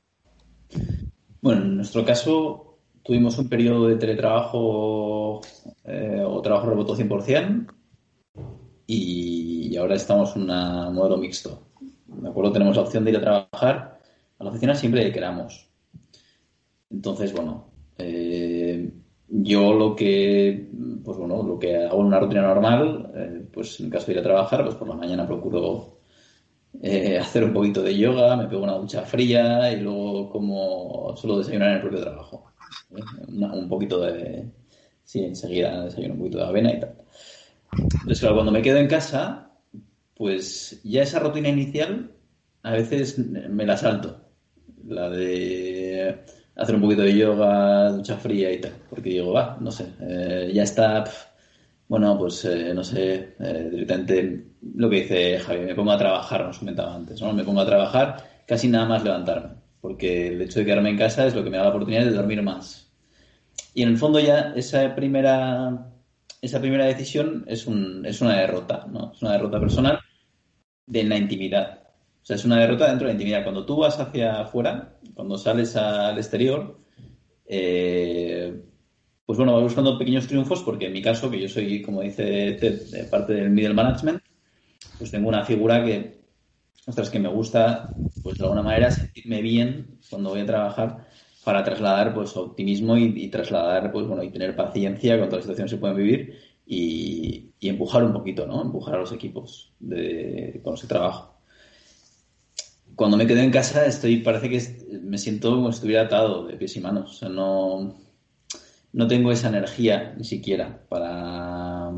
Bueno, en nuestro caso, tuvimos un periodo de teletrabajo eh, o trabajo remoto 100% y ahora estamos en un modelo mixto. De acuerdo, tenemos la opción de ir a trabajar a la oficina siempre que queramos. Entonces, bueno, eh, yo lo que, pues bueno, lo que hago en una rutina normal, eh, pues en caso de ir a trabajar, pues por la mañana procuro eh, hacer un poquito de yoga, me pego una ducha fría y luego como suelo desayunar en el propio trabajo. Un poquito de, sí, enseguida desayuno un poquito de avena y tal. Entonces, claro, cuando me quedo en casa, pues ya esa rutina inicial a veces me la salto. La de hacer un poquito de yoga, ducha fría y tal. Porque digo, va, no sé, eh, ya está. bueno, pues eh, no sé, eh, directamente lo que dice Javi, me pongo a trabajar, nos comentaba antes, ¿no? Me pongo a trabajar casi nada más levantarme. Porque el hecho de quedarme en casa es lo que me da la oportunidad de dormir más. Y en el fondo ya esa primera, esa primera decisión es, un, es una derrota, ¿no? Es una derrota personal de la intimidad. O sea, es una derrota dentro de la intimidad. Cuando tú vas hacia afuera, cuando sales al exterior, eh, pues bueno, vas buscando pequeños triunfos porque en mi caso, que yo soy, como dice Ted, parte del middle management, pues tengo una figura que, ostras, que me gusta, pues de alguna manera sentirme bien cuando voy a trabajar para trasladar pues optimismo y, trasladar pues bueno y tener paciencia con todas las situaciones que se pueden vivir y, empujar un poquito, ¿no? Empujar a los equipos de, con que trabajo cuando me quedo en casa estoy, parece que me siento como si estuviera atado de pies y manos. O sea, no, no tengo esa energía ni siquiera para,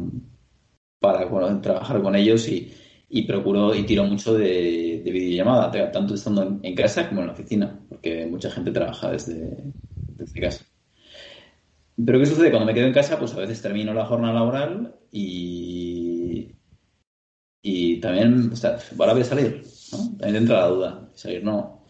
para trabajar con ellos y, y, procuro y tiro mucho de, videollamada, tanto estando en, casa como en la oficina, porque mucha gente trabaja desde, desde casa. Pero ¿qué sucede? Cuando me quedo en casa, pues a veces termino la jornada laboral y, y también, o sea, ahora voy a salir, ¿no? También entra la duda. Salir no.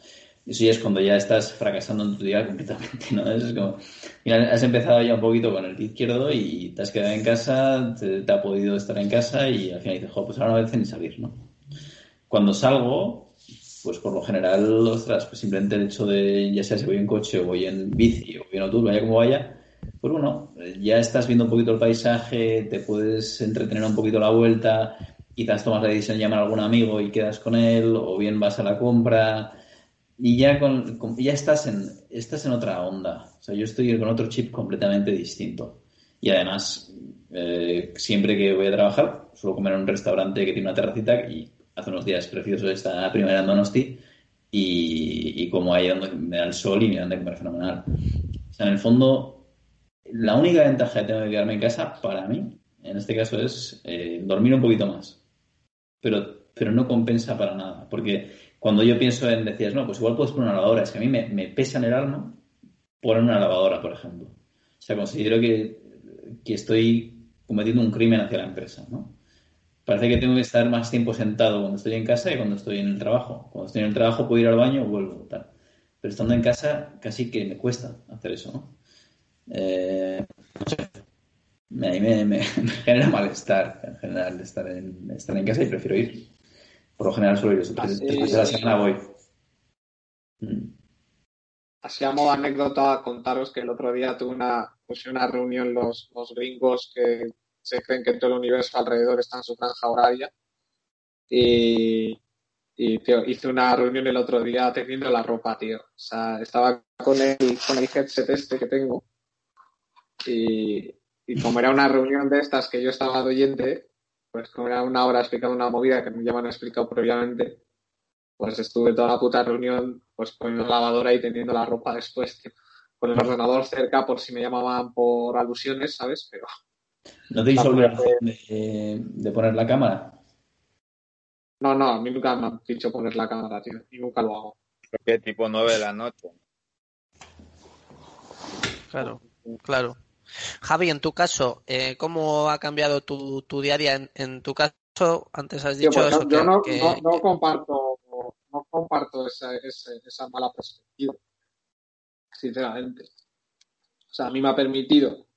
Eso ya es cuando ya estás fracasando en tu día completamente, ¿no? Es como, has empezado ya un poquito con el pie izquierdo y te has quedado en casa, te, ha podido estar en casa y al final dices, jo, pues ahora no merece ni salir, ¿no? Cuando salgo, pues por lo general, ostras, pues simplemente el hecho de, ya sea si voy en coche o voy en bici o voy en autobús, vaya como vaya, pues bueno, ya estás viendo un poquito el paisaje, te puedes entretener un poquito la vuelta, quizás tomas la decisión de llamar a algún amigo y quedas con él, o bien vas a la compra y ya, con, ya estás, en, estás en otra onda. O sea, yo estoy con otro chip completamente distinto. Y además, eh, siempre que voy a trabajar, suelo comer en un restaurante que tiene una terracita y hace unos días preciosos esta primera en Donosti y, y como ahí donde me da el sol y me dan de comer fenomenal. O sea, en el fondo, la única ventaja que tengo de quedarme en casa, para mí, en este caso, es eh, dormir un poquito más pero, pero no compensa para nada. Porque cuando yo pienso en, decías, no, pues igual puedes poner una lavadora, es que a mí me, me pesa en el alma poner una lavadora, por ejemplo. O sea, considero que, que estoy cometiendo un crimen hacia la empresa, ¿no? Parece que tengo que estar más tiempo sentado cuando estoy en casa y cuando estoy en el trabajo. Cuando estoy en el trabajo puedo ir al baño vuelvo, tal. Pero estando en casa casi que me cuesta hacer eso, ¿no? Eh, a mí me, genera malestar en general estar en, estar en casa y prefiero ir. Por lo general suelo ir. Después, de la semana voy. Mm. Así a modo anécdota contaros que el otro día tuve una, pues una reunión los, los gringos que se creen que todo el universo alrededor está en su franja horaria. Y, hice una reunión el otro día teniendo la ropa, tío. O sea, estaba con el, con el headset este que tengo. Y, y como era una reunión de estas que yo estaba de oyente, pues como era una hora explicando una movida que me ya me han explicado previamente, pues estuve toda la puta reunión pues poniendo la lavadora y teniendo la ropa después, con el ordenador cerca por si me llamaban por alusiones, ¿sabes? Pero... ¿No te hizo obligación de, de poner la cámara? No, no, a mí nunca me han dicho poner la cámara, tío, y nunca lo hago. ¿Qué tipo 9 de la noche? Claro, claro. Javi, en tu caso, eh, ¿cómo ha cambiado tu, tu diaria? En, tu caso, antes has dicho pues eso. Yo no, no, comparto, no comparto esa, esa, mala perspectiva, sinceramente. O sea, a mí me ha permitido.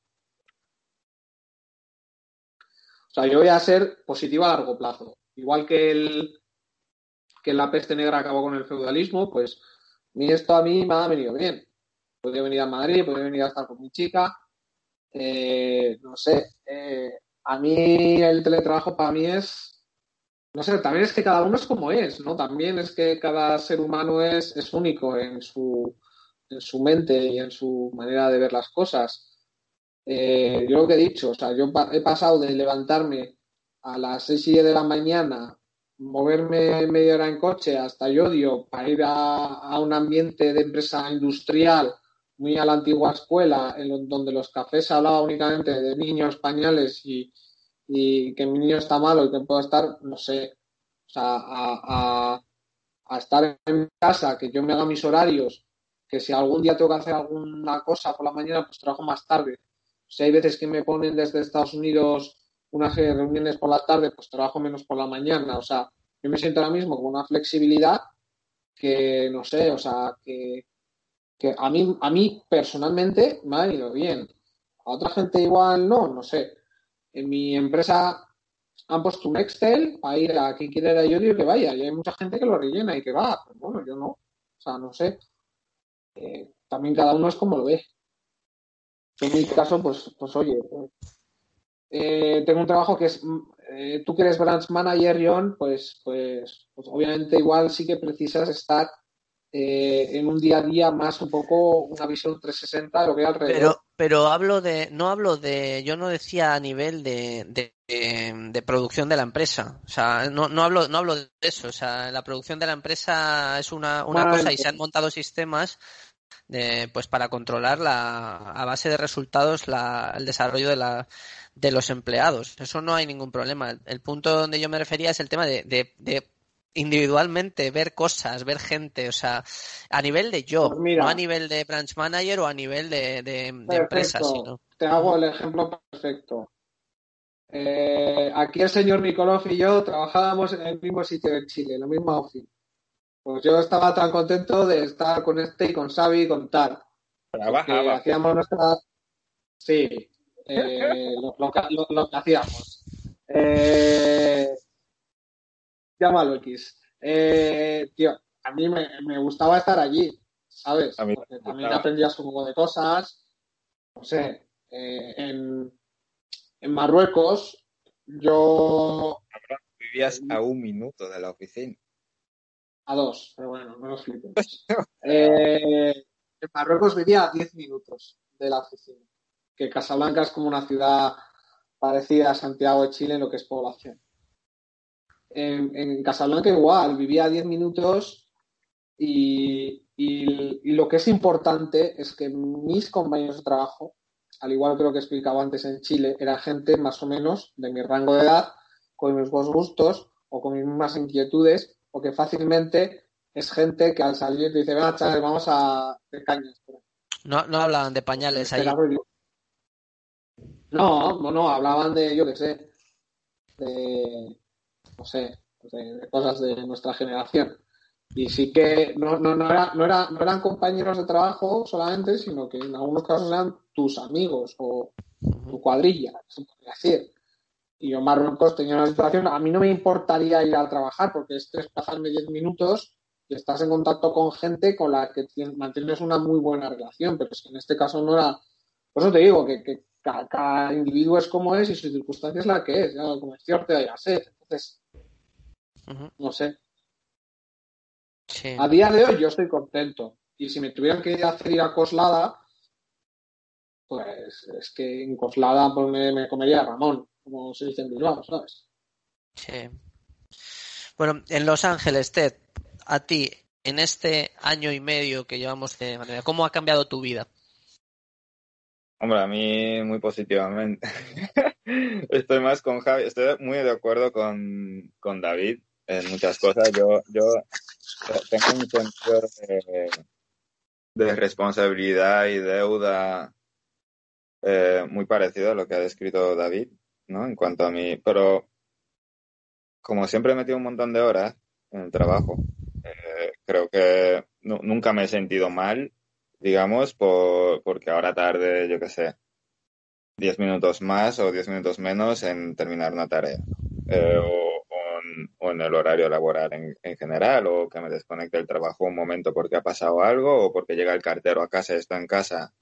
O sea, yo voy a ser positivo a largo plazo. Igual que el que la peste negra acabó con el feudalismo, pues esto a mí me ha venido bien. Podría venir a Madrid, podría venir a estar con mi chica, eh, no sé, eh, a mí el teletrabajo para mí es, no sé, también es que cada uno es como es, ¿no? También es que cada ser humano es, es único en su en su mente y en su manera de ver las cosas. Eh, yo lo que he dicho, o sea, yo he pasado de levantarme a las seis y diez de la mañana, moverme media hora en coche hasta Yodio para ir a, un ambiente de empresa industrial muy a la antigua escuela, en donde los cafés se hablaba únicamente de niños, pañales y, que mi niño está malo y que puedo estar, no sé, o sea, a, a estar en casa, que yo me haga mis horarios, que si algún día tengo que hacer alguna cosa por la mañana, pues trabajo más tarde. Si hay veces que me ponen desde Estados Unidos unas reuniones por la tarde, pues trabajo menos por la mañana. O sea, yo me siento ahora mismo con una flexibilidad que, no sé, o sea, que, que a, mí, a mí personalmente me ha ido bien. A otra gente igual no, no sé. En mi empresa han puesto un Excel para ir a quien quiera ir a Yodio que vaya. Y hay mucha gente que lo rellena y que va. Pero bueno, yo no. O sea, no sé. Eh, también cada uno es como lo ve. En mi caso, pues, pues oye, eh, tengo un trabajo que es, eh, tú que eres branch manager, John, pues, pues, pues obviamente igual sí que precisas estar eh, en un día a día más un poco una visión 360 de lo que hay alrededor. Pero, pero hablo de, no hablo de, yo no decía a nivel de, de, producción de la empresa. O sea, no, no hablo, no hablo de eso. O sea, la producción de la empresa es una, una cosa y se han montado sistemas de, pues para controlar la, a base de resultados la, el desarrollo de la, de los empleados. Eso no hay ningún problema. El punto donde yo me refería es el tema de, de, de individualmente, ver cosas, ver gente, o sea, a nivel de yo, pues no a nivel de branch manager o a nivel de, de, empresa, sino. Te hago el ejemplo perfecto. Eh, aquí el señor Nikolov y yo trabajábamos en el mismo sitio de Chile, en la misma oficina. Pues yo estaba tan contento de estar con este y con Xavi y con tal. Trabajaba. Hacíamos nuestra... Sí, eh, lo, que hacíamos. Eh, llámalo X. Eh, tío, a mí me, gustaba estar allí, ¿sabes? Porque también aprendías un poco de cosas. No sé, eh, en, en Marruecos yo... Vivías a un minuto de la oficina. A dos, pero bueno, no nos flipes. eh, en Marruecos vivía a diez minutos de la oficina. Que Casablanca es como una ciudad parecida a Santiago de Chile en lo que es población en, Casablanca igual, vivía a 10 minutos y, lo que es importante es que mis compañeros de trabajo, al igual que lo que explicaba antes en Chile, era gente más o menos de mi rango de edad, con mis mismos gustos o con mis mismas inquietudes, o que fácilmente es gente que al salir dice, venga, chavales, vamos a hacer cañas. No, no hablaban de pañales ahí. No, no, hablaban de, yo qué sé, de, no sé, de, cosas de nuestra generación. Y sí que no, no, no, era, no, era, no eran compañeros de trabajo solamente, sino que en algunos casos eran tus amigos o tu cuadrilla, se podría decir. Y yo Marruecos tenía una situación, a mí no me importaría ir a trabajar porque es tres pasarme diez minutos y estás en contacto con gente con la que mantienes una muy buena relación, pero es que en este caso no era... Por eso te digo que, que cada, individuo es como es y su circunstancia es la que es, ya como es cierto, ya sé. Entonces, no sé. A día de hoy yo estoy contento. Y si me tuvieran que hacer ir a Coslada, pues es que en Coslada pues me, comería Ramón, como se dice en Bilbao, ¿sabes? Sí. Bueno, en Los Ángeles, Ted, a ti, en este año y medio que llevamos de manera, ¿cómo ha cambiado tu vida? Hombre, a mí muy positivamente. estoy más con Javi, estoy muy de acuerdo con, con David en muchas cosas. Yo, yo tengo un sentido de, responsabilidad y deuda eh, muy parecido a lo que ha descrito David, ¿no? En cuanto a mí, pero como siempre he metido un montón de horas en el trabajo, eh, creo que nunca me he sentido mal, digamos, por, porque ahora tarde, yo qué sé, 10 minutos más o 10 minutos menos en terminar una tarea. Eh, o en el horario laboral en, general, o que me desconecte el trabajo un momento porque ha pasado algo, o porque llega el cartero a casa y está en casa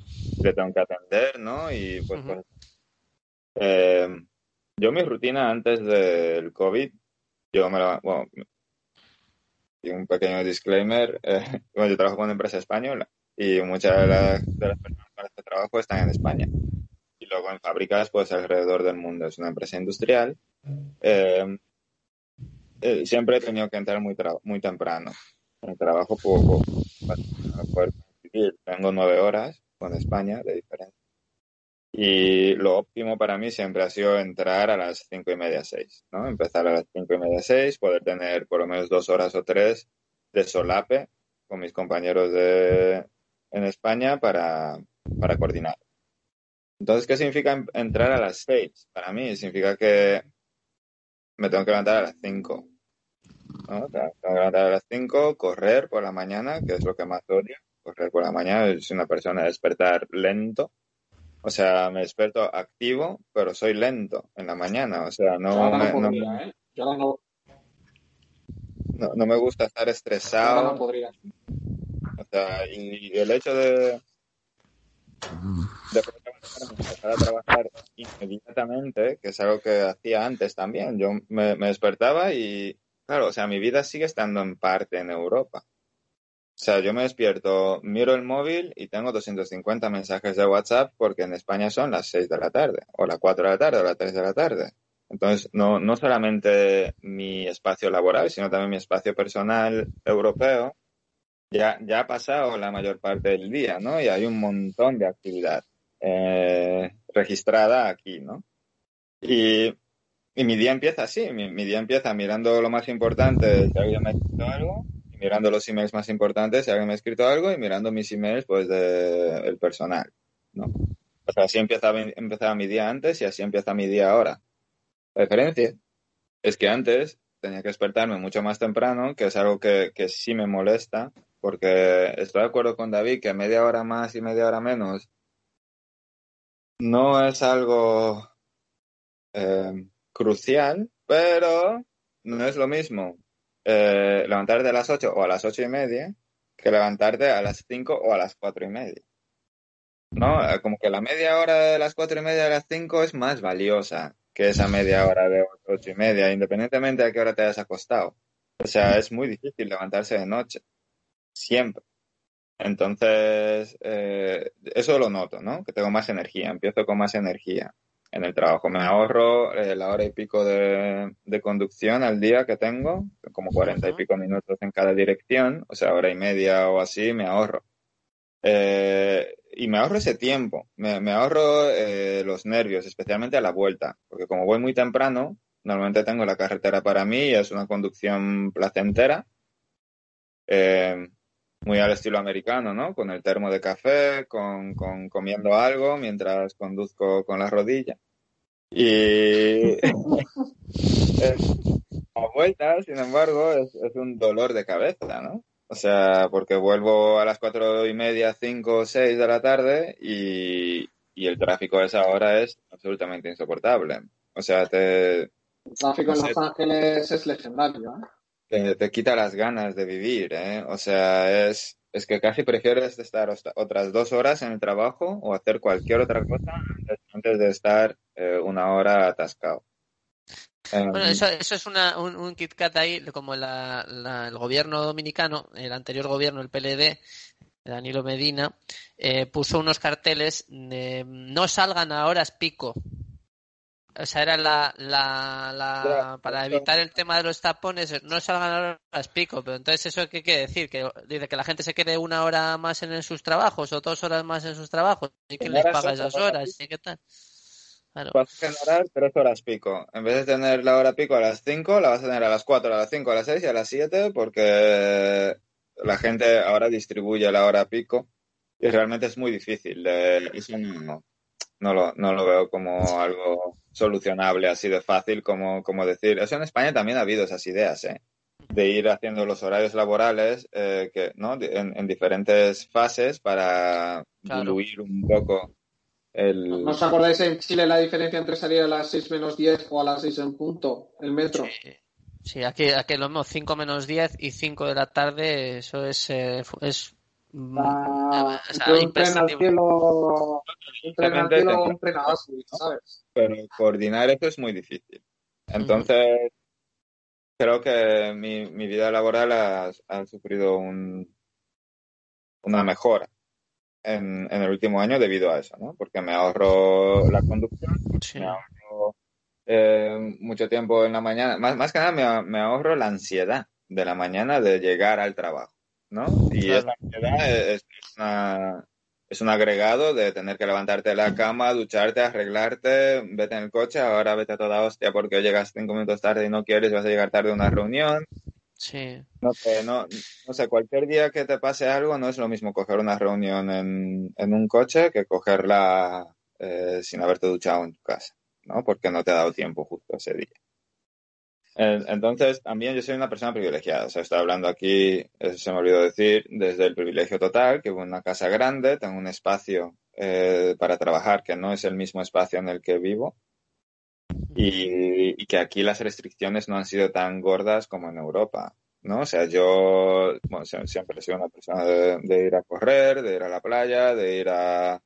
le tengo que atender, ¿no? Y pues, pues eh, yo mi rutina antes del COVID, yo me lo, bueno, y un pequeño disclaimer, eh, bueno, yo trabajo con una empresa española y muchas de las, de las personas para este trabajo están en España. Luego en fábricas, pues alrededor del mundo. Es una empresa industrial. Eh, eh, siempre he tenido que entrar muy, muy temprano. En trabajo poco para poder conseguir. Tengo nueve horas con España de diferencia. Y lo óptimo para mí siempre ha sido entrar a las cinco y media, seis, ¿no? Empezar a las cinco y media, seis, poder tener por lo menos dos horas o tres de solape con mis compañeros de, en España para, para coordinar. Entonces, ¿qué significa entrar a las seis? Para mí significa que me tengo que levantar a las cinco. ¿no? Tengo que levantar a las cinco, correr por la mañana, que es lo que más odio. Correr por la mañana, es una persona de despertar lento o sea, me desperto activo, pero soy lento en la mañana. O sea, no, no, me, podría, no, ¿eh? Yo no, no, me gusta estar estresado. no podría. O sea, y el hecho de, de empezar a trabajar inmediatamente, que es algo que hacía antes también. Yo me, despertaba y, claro, o sea, mi vida sigue estando en parte en Europa. O sea, yo me despierto, miro el móvil y tengo 250 mensajes de WhatsApp porque en España son las 6 de la tarde, o las 4 de la tarde, o las 3 de la tarde. Entonces, no, no solamente mi espacio laboral, sino también mi espacio personal europeo ya, ya ha pasado la mayor parte del día, ¿no? Y hay un montón de actividad eh, registrada aquí, ¿no? Y, y mi día empieza así, mi, día empieza mirando lo más importante, si alguien me ha escrito algo, mirando los emails más importantes, si alguien me ha escrito algo, y mirando mis emails, pues, de el personal, ¿no? O sea, así empezaba, empezaba mi día antes y así empieza mi día ahora. La diferencia es que antes tenía que despertarme mucho más temprano, que es algo que, que sí me molesta, porque estoy de acuerdo con David que media hora más y media hora menos no es algo eh, crucial, pero no es lo mismo eh, levantarte a las 8 o a las ocho y media que levantarte a las 5 o a las cuatro y media. ¿No? Como que la media hora de las cuatro y media a las 5 es más valiosa que esa media hora de ocho y media, independientemente de qué hora te hayas acostado. O sea, es muy difícil levantarse de noche. Siempre. Entonces, eh, eso lo noto, ¿no? Que tengo más energía, empiezo con más energía en el trabajo. Me ahorro eh, la hora y pico de, de, conducción al día que tengo, como cuarenta y pico minutos en cada dirección, o sea, hora y media o así, me ahorro. Eh, y me ahorro ese tiempo, me, me ahorro eh, los nervios, especialmente a la vuelta, porque como voy muy temprano, normalmente tengo la carretera para mí y es una conducción placentera. Eh, muy al estilo americano, ¿no? Con el termo de café, con, con comiendo algo mientras conduzco con la rodilla. Y a vuelta, sin embargo, es, es, un dolor de cabeza, ¿no? O sea, porque vuelvo a las cuatro y media, cinco, seis de la tarde y, y el tráfico a esa hora es absolutamente insoportable. O sea, te... El tráfico en Los Ángeles es legendario, ¿eh? Te, te, quita las ganas de vivir, ¿eh? O sea, es, es que casi prefieres estar otras dos horas en el trabajo o hacer cualquier otra cosa antes de estar eh, una hora atascado. Bueno, eso, eso es una, un, un Kit Kat ahí, como la, la, el gobierno dominicano, el anterior gobierno, el PLD, Danilo Medina, eh, puso unos carteles de no salgan a horas pico o sea, era la, la, la para evitar el tema de los tapones, no salgan ahora las pico, pero entonces eso qué quiere decir, que dice que la gente se quede una hora más en sus trabajos o dos horas más en sus trabajos, y que les paga esas horas, ¿y qué tal? Claro. Vas a generar tres horas pico. En vez de tener la hora pico a las cinco, la vas a tener a las cuatro, a las cinco, a las seis y a las siete, porque la gente ahora distribuye la hora pico y realmente es muy difícil. De, eso no, no lo, no lo veo como algo solucionable así de fácil como, como decir. Eso en España también ha habido esas ideas, ¿eh? De ir haciendo los horarios laborales eh, que, ¿no? En, en, diferentes fases para claro. diluir un poco el... ¿No os acordáis en Chile la diferencia entre salir a las 6 menos 10 o a las 6 en punto, el metro? Sí. Sí, aquí, aquí lo mismo, 5 menos 10 y 5 de la tarde, eso es, eh, es Ah, o sea, un tren al cielo, un tren al cielo, un tren a Auschwitz, ¿sabes? Pero coordinar eso es muy difícil. Entonces, creo que mi, mi vida laboral ha, ha sufrido un, una mejora en, en, el último año debido a eso, ¿no? Porque me ahorro la conducción, Sí. me ahorro eh, mucho tiempo en la mañana, más, más que nada me, me ahorro la ansiedad de la mañana de llegar al trabajo, ¿no? Y Claro. esa ansiedad es, es una- es un agregado de tener que levantarte de la cama, ducharte, arreglarte, vete en el coche, ahora vete a toda hostia porque llegas cinco minutos tarde y no quieres, vas a llegar tarde a una reunión. Sí. No sé, no, no sé, cualquier día que te pase algo no es lo mismo coger una reunión en, en un coche que cogerla eh, sin haberte duchado en tu casa, ¿no? Porque no te ha dado tiempo justo ese día. En- Entonces, también yo soy una persona privilegiada. O sea, estoy hablando aquí, eso se me olvidó decir, desde el privilegio total, que una casa grande, tengo un espacio eh, para trabajar que no es el mismo espacio en el que vivo y, que aquí las restricciones no han sido tan gordas como en Europa, ¿no? O sea, yo bueno, sie- siempre he sido una persona de, de ir a correr, de ir a la playa, de ir a,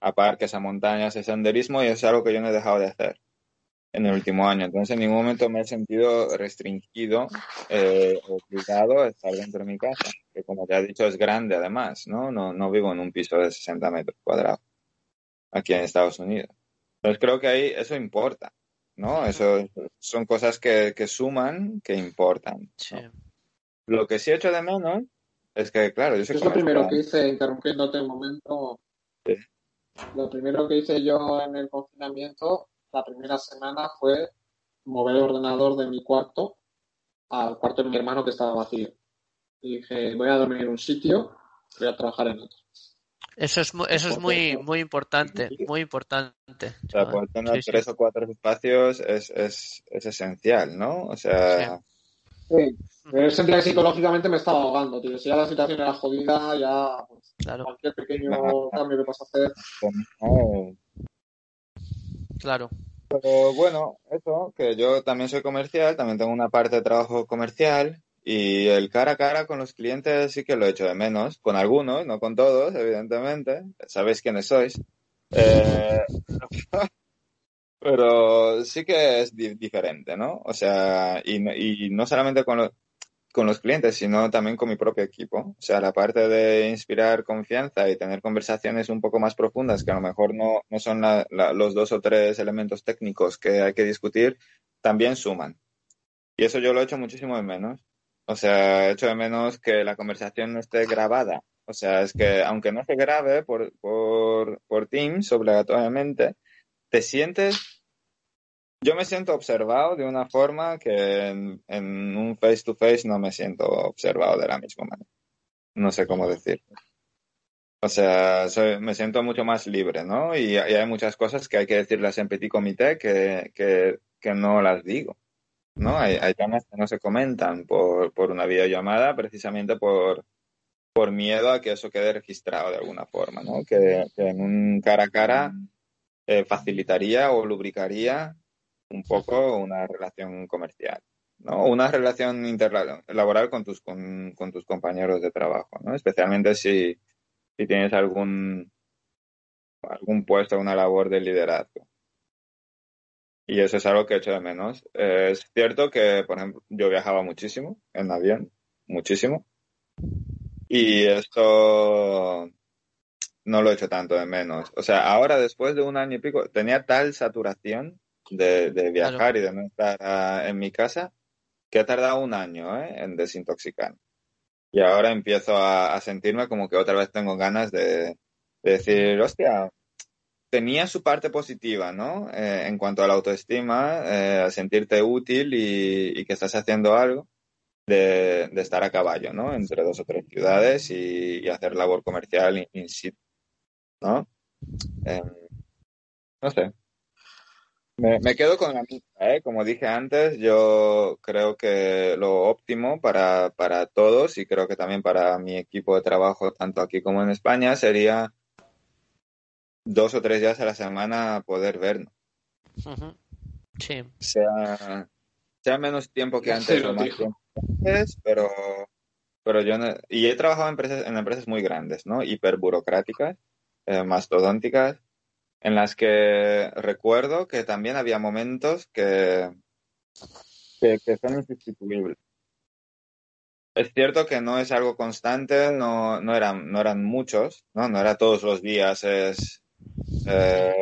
a parques, a montañas, a senderismo y es algo que yo no he dejado de hacer en el último año. Entonces, en ningún momento me he sentido restringido eh, o obligado a estar dentro de mi casa, que como te he dicho es grande además, ¿no? No, no vivo en un piso de 60 metros cuadrados aquí en Estados Unidos. Entonces, creo que ahí eso importa, ¿no? Eso son cosas que, que suman, que importan. Sí. ¿no? Lo que sí echo de menos es que, claro, yo soy Es lo primero que hice, interrumpiéndote un momento. Sí. Lo primero que hice yo en el confinamiento, la primera semana, fue mover el ordenador de mi cuarto al cuarto de mi hermano que estaba vacío. Y dije, voy a dormir en un sitio, voy a trabajar en otro. Eso es, mu- eso es muy, muy importante, muy importante. O sea, poder tener Sí, sí. tres o cuatro espacios es, es, es esencial, ¿no? O sea, Sí. Pero sentía que psicológicamente me estaba ahogando, tío. Si ya la situación era jodida, ya pues, Claro, cualquier pequeño cambio que puedas hacer. no, claro. Pero bueno, eso, que yo también soy comercial, también tengo una parte de trabajo comercial y el cara a cara con los clientes sí que lo echo de menos, con algunos, no con todos, evidentemente, sabéis quiénes sois. Eh, pero sí que es di- diferente, ¿no? O sea, y, no- y no solamente con, lo- con los clientes, sino también con mi propio equipo. O sea, la parte de inspirar confianza y tener conversaciones un poco más profundas, que a lo mejor no, no son la- la- los dos o tres elementos técnicos que hay que discutir, también suman. Y eso yo lo echo muchísimo de menos. O sea, echo de menos que la conversación no esté grabada. O sea, es que aunque no se grabe por, por, por Teams obligatoriamente, te sientes yo me siento observado de una forma que en, en un face to face no me siento observado de la misma manera. No sé cómo decir. O sea, soy- me siento mucho más libre, ¿no? Y, y hay muchas cosas que hay que decirlas en petit comité que, que, que no las digo, ¿no? Hay, hay temas que no se comentan por, por una videollamada precisamente por, por miedo a que eso quede registrado de alguna forma, ¿no? Que, que en un cara a cara eh, facilitaría o lubricaría un poco una relación comercial, ¿no? Una relación interlaboral con tus, con, con tus compañeros de trabajo, ¿no? Especialmente si, si tienes algún, algún puesto, una labor de liderazgo. Y eso es algo que echo de menos. Eh, es cierto que, por ejemplo, yo viajaba muchísimo en avión, muchísimo. Y esto no lo echo tanto de menos. O sea, ahora después de un año y pico, tenía tal saturación de, de viajar y de no estar ah, en mi casa que he tardado un año ¿eh? en desintoxicar. Y ahora empiezo a, a sentirme como que otra vez tengo ganas de, de decir, hostia, tenía su parte positiva, ¿no? Eh, en cuanto a la autoestima, eh, a sentirte útil y, y que estás haciendo algo. De, de estar a caballo, ¿no? Entre dos o tres ciudades y, y hacer labor comercial in, in situ, ¿no? Eh, no sé. Me, me quedo con la misma, ¿eh? Como dije antes, yo creo que lo óptimo para, para todos y creo que también para mi equipo de trabajo, tanto aquí como en España, sería dos o tres días a la semana poder vernos. Sí. Sea, sea menos tiempo que antes o lo más tiempo que antes, pero, pero yo no- y he trabajado en empresas, en empresas muy grandes, ¿no? Hiperburocráticas, eh, mastodónticas, en las que recuerdo que también había momentos que, que, que son insustituibles. es cierto que no es algo constante, no, no, eran, no eran muchos, ¿no? No era todos los días, es eh,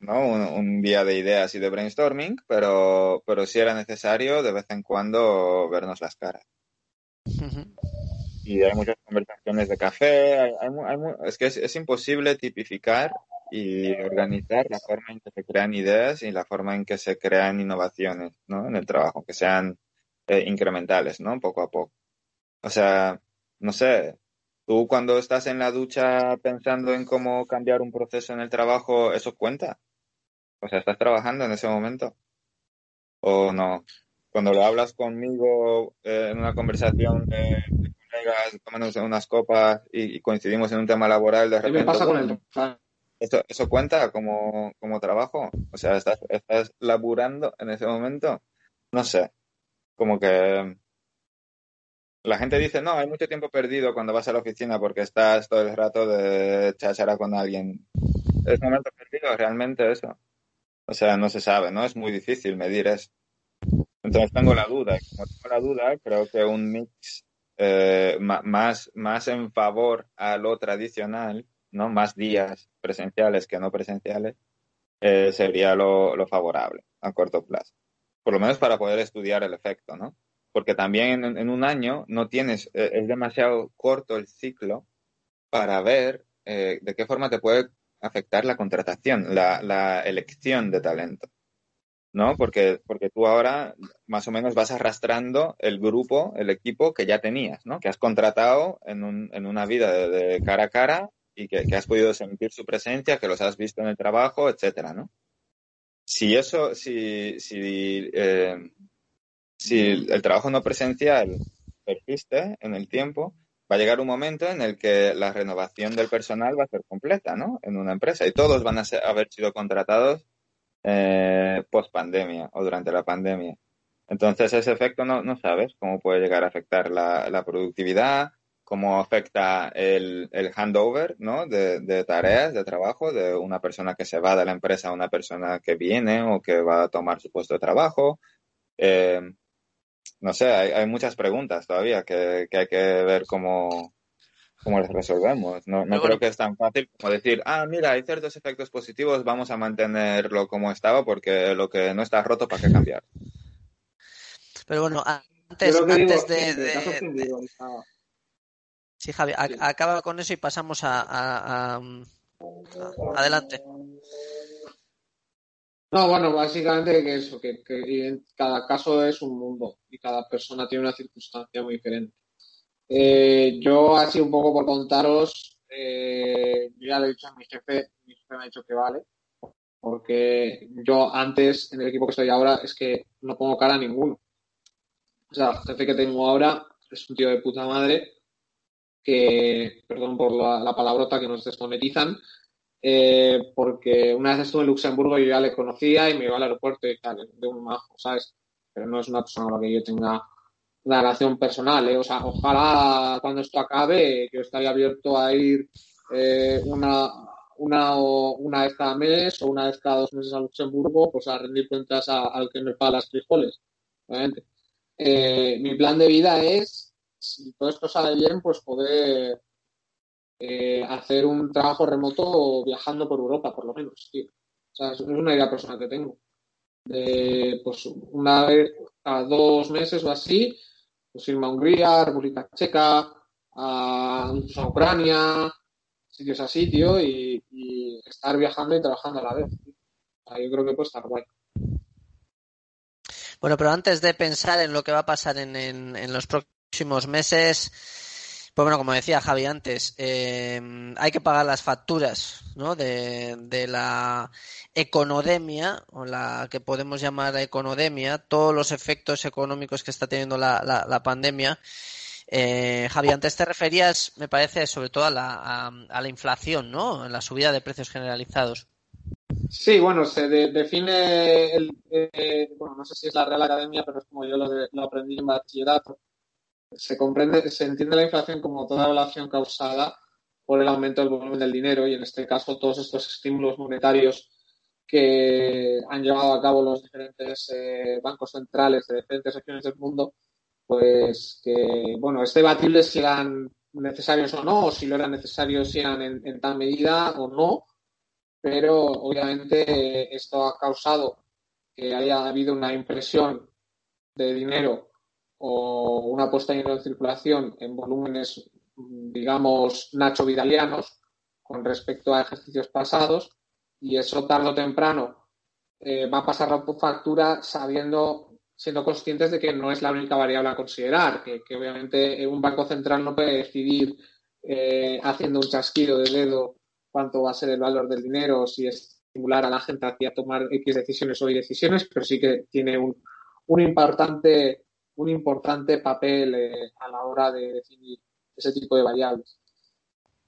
¿no? Un, día de ideas y de brainstorming, pero, pero sí era necesario de vez en cuando vernos las caras. Y hay muchas conversaciones de café, hay, es que es, imposible tipificar y organizar la forma en que se crean ideas y la forma en que se crean innovaciones ¿no? en el trabajo, que sean eh, incrementales, ¿no? Poco a poco. O sea, no sé, tú cuando estás en la ducha pensando en cómo cambiar un proceso en el trabajo, ¿eso cuenta? O sea, ¿estás trabajando en ese momento? ¿O no? Cuando lo hablas conmigo eh, en una conversación de, colegas, tomándonos unas copas y, coincidimos en un tema laboral, de repente... ¿Qué pasa con el... ¿Eso, ¿Eso cuenta como, como trabajo? O sea, ¿estás, ¿estás laburando en ese momento? No sé. Como que la gente dice, no, hay mucho tiempo perdido cuando vas a la oficina porque estás todo el rato de chachara con alguien. ¿Es momento perdido realmente eso? O sea, no se sabe, ¿no? Es muy difícil medir eso. Entonces tengo la duda. Como tengo la duda, creo que un mix eh, más, más en favor a lo tradicional, ¿no? Más días presenciales que no presenciales, eh, sería lo, favorable a corto plazo. Por lo menos para poder estudiar el efecto, ¿no? Porque también en, un año no tienes, eh, es demasiado corto el ciclo para ver de qué forma te puede afectar la contratación, la, elección de talento. ¿no? Porque, porque tú ahora más o menos vas arrastrando el grupo, el equipo que ya tenías, ¿no? Que has contratado en, en una vida de, cara a cara y que, has podido sentir su presencia, que los has visto en el trabajo, etcétera, ¿no? Si eso, si, si, eh, si el trabajo no presencial persiste en el tiempo, va a llegar un momento en el que la renovación del personal va a ser completa, ¿no? En una empresa y todos van a haber sido contratados eh, post pandemia o durante la pandemia. Entonces ese efecto no, no sabes cómo puede llegar a afectar la, productividad, cómo afecta el, el handover ¿no? De, tareas, de trabajo, de una persona que se va de la empresa a una persona que viene o que va a tomar su puesto de trabajo. Eh, no sé, hay, muchas preguntas todavía que, hay que ver cómo, cómo las resolvemos. No, no creo que es tan fácil como decir, ah, mira, hay ciertos efectos positivos, vamos a mantenerlo como estaba porque lo que no está roto, ¿para qué cambiar? Pero bueno, antes, antes de, Sí, Javi, acaba con eso y pasamos a adelante. No, bueno, básicamente que eso, que, cada caso es un mundo y cada persona tiene una circunstancia muy diferente. Eh, yo, así un poco por contaros, eh, yo ya le he dicho a mi jefe, mi jefe me ha dicho que vale, porque yo antes, en el equipo que estoy ahora, es que no pongo cara a ninguno. O sea, el jefe que tengo ahora es un tío de puta madre que, perdón por la, la palabrota, que nos desmonetizan, eh, porque una vez estuve en Luxemburgo y yo ya le conocía y me iba al aeropuerto y tal, de un majo, ¿sabes? Pero no es una persona con la que yo tenga una relación personal, ¿eh? O sea, ojalá cuando esto acabe, yo estaría abierto a ir eh, una, una, una vez cada mes o una vez cada dos meses a Luxemburgo, pues a rendir cuentas al que me paga las frijoles, obviamente. Eh, mi plan de vida es, si todo esto sale bien, pues poder eh, hacer un trabajo remoto viajando por Europa, por lo menos, tío. Es una idea personal que tengo. De, pues, una vez a dos meses o así, pues irme a Hungría, República Checa, a, Ucrania, sitios así, tío, y, estar viajando y trabajando a la vez. yo creo que puede estar guay. Bueno, pero antes de pensar en lo que va a pasar en, en los próximos meses, pues bueno, como decía Javi antes, eh, hay que pagar las facturas ¿no? de, de, la econodemia, o la que podemos llamar econodemia, todos los efectos económicos que está teniendo la, la, pandemia. Eh, Javi, antes te referías, me parece, sobre todo a la, a, la inflación, ¿no? La subida de precios generalizados. Sí, bueno, se define, el, eh, bueno, no sé si es la Real Academia, pero es como yo lo, lo aprendí en bachillerato, se comprende, se entiende la inflación como toda relación causada por el aumento del volumen del dinero y en este caso todos estos estímulos monetarios que han llevado a cabo los diferentes eh, bancos centrales de diferentes regiones del mundo pues que, bueno, es debatible si eran necesarios o no, o si lo eran necesarios, si eran en, tal medida o no, pero obviamente esto ha causado que haya habido una impresión de dinero o una puesta en circulación en volúmenes, digamos, nacho vidalianos con respecto a ejercicios pasados y eso tarde o temprano eh, va a pasar la factura sabiendo siendo conscientes de que no es la única variable a considerar, que, obviamente un banco central no puede decidir eh, haciendo un chasquido de dedo cuánto va a ser el valor del dinero, si es estimular a la gente hacia tomar X decisiones o Y decisiones, pero sí que tiene un, un importante, un importante papel eh, a la hora de definir ese tipo de variables.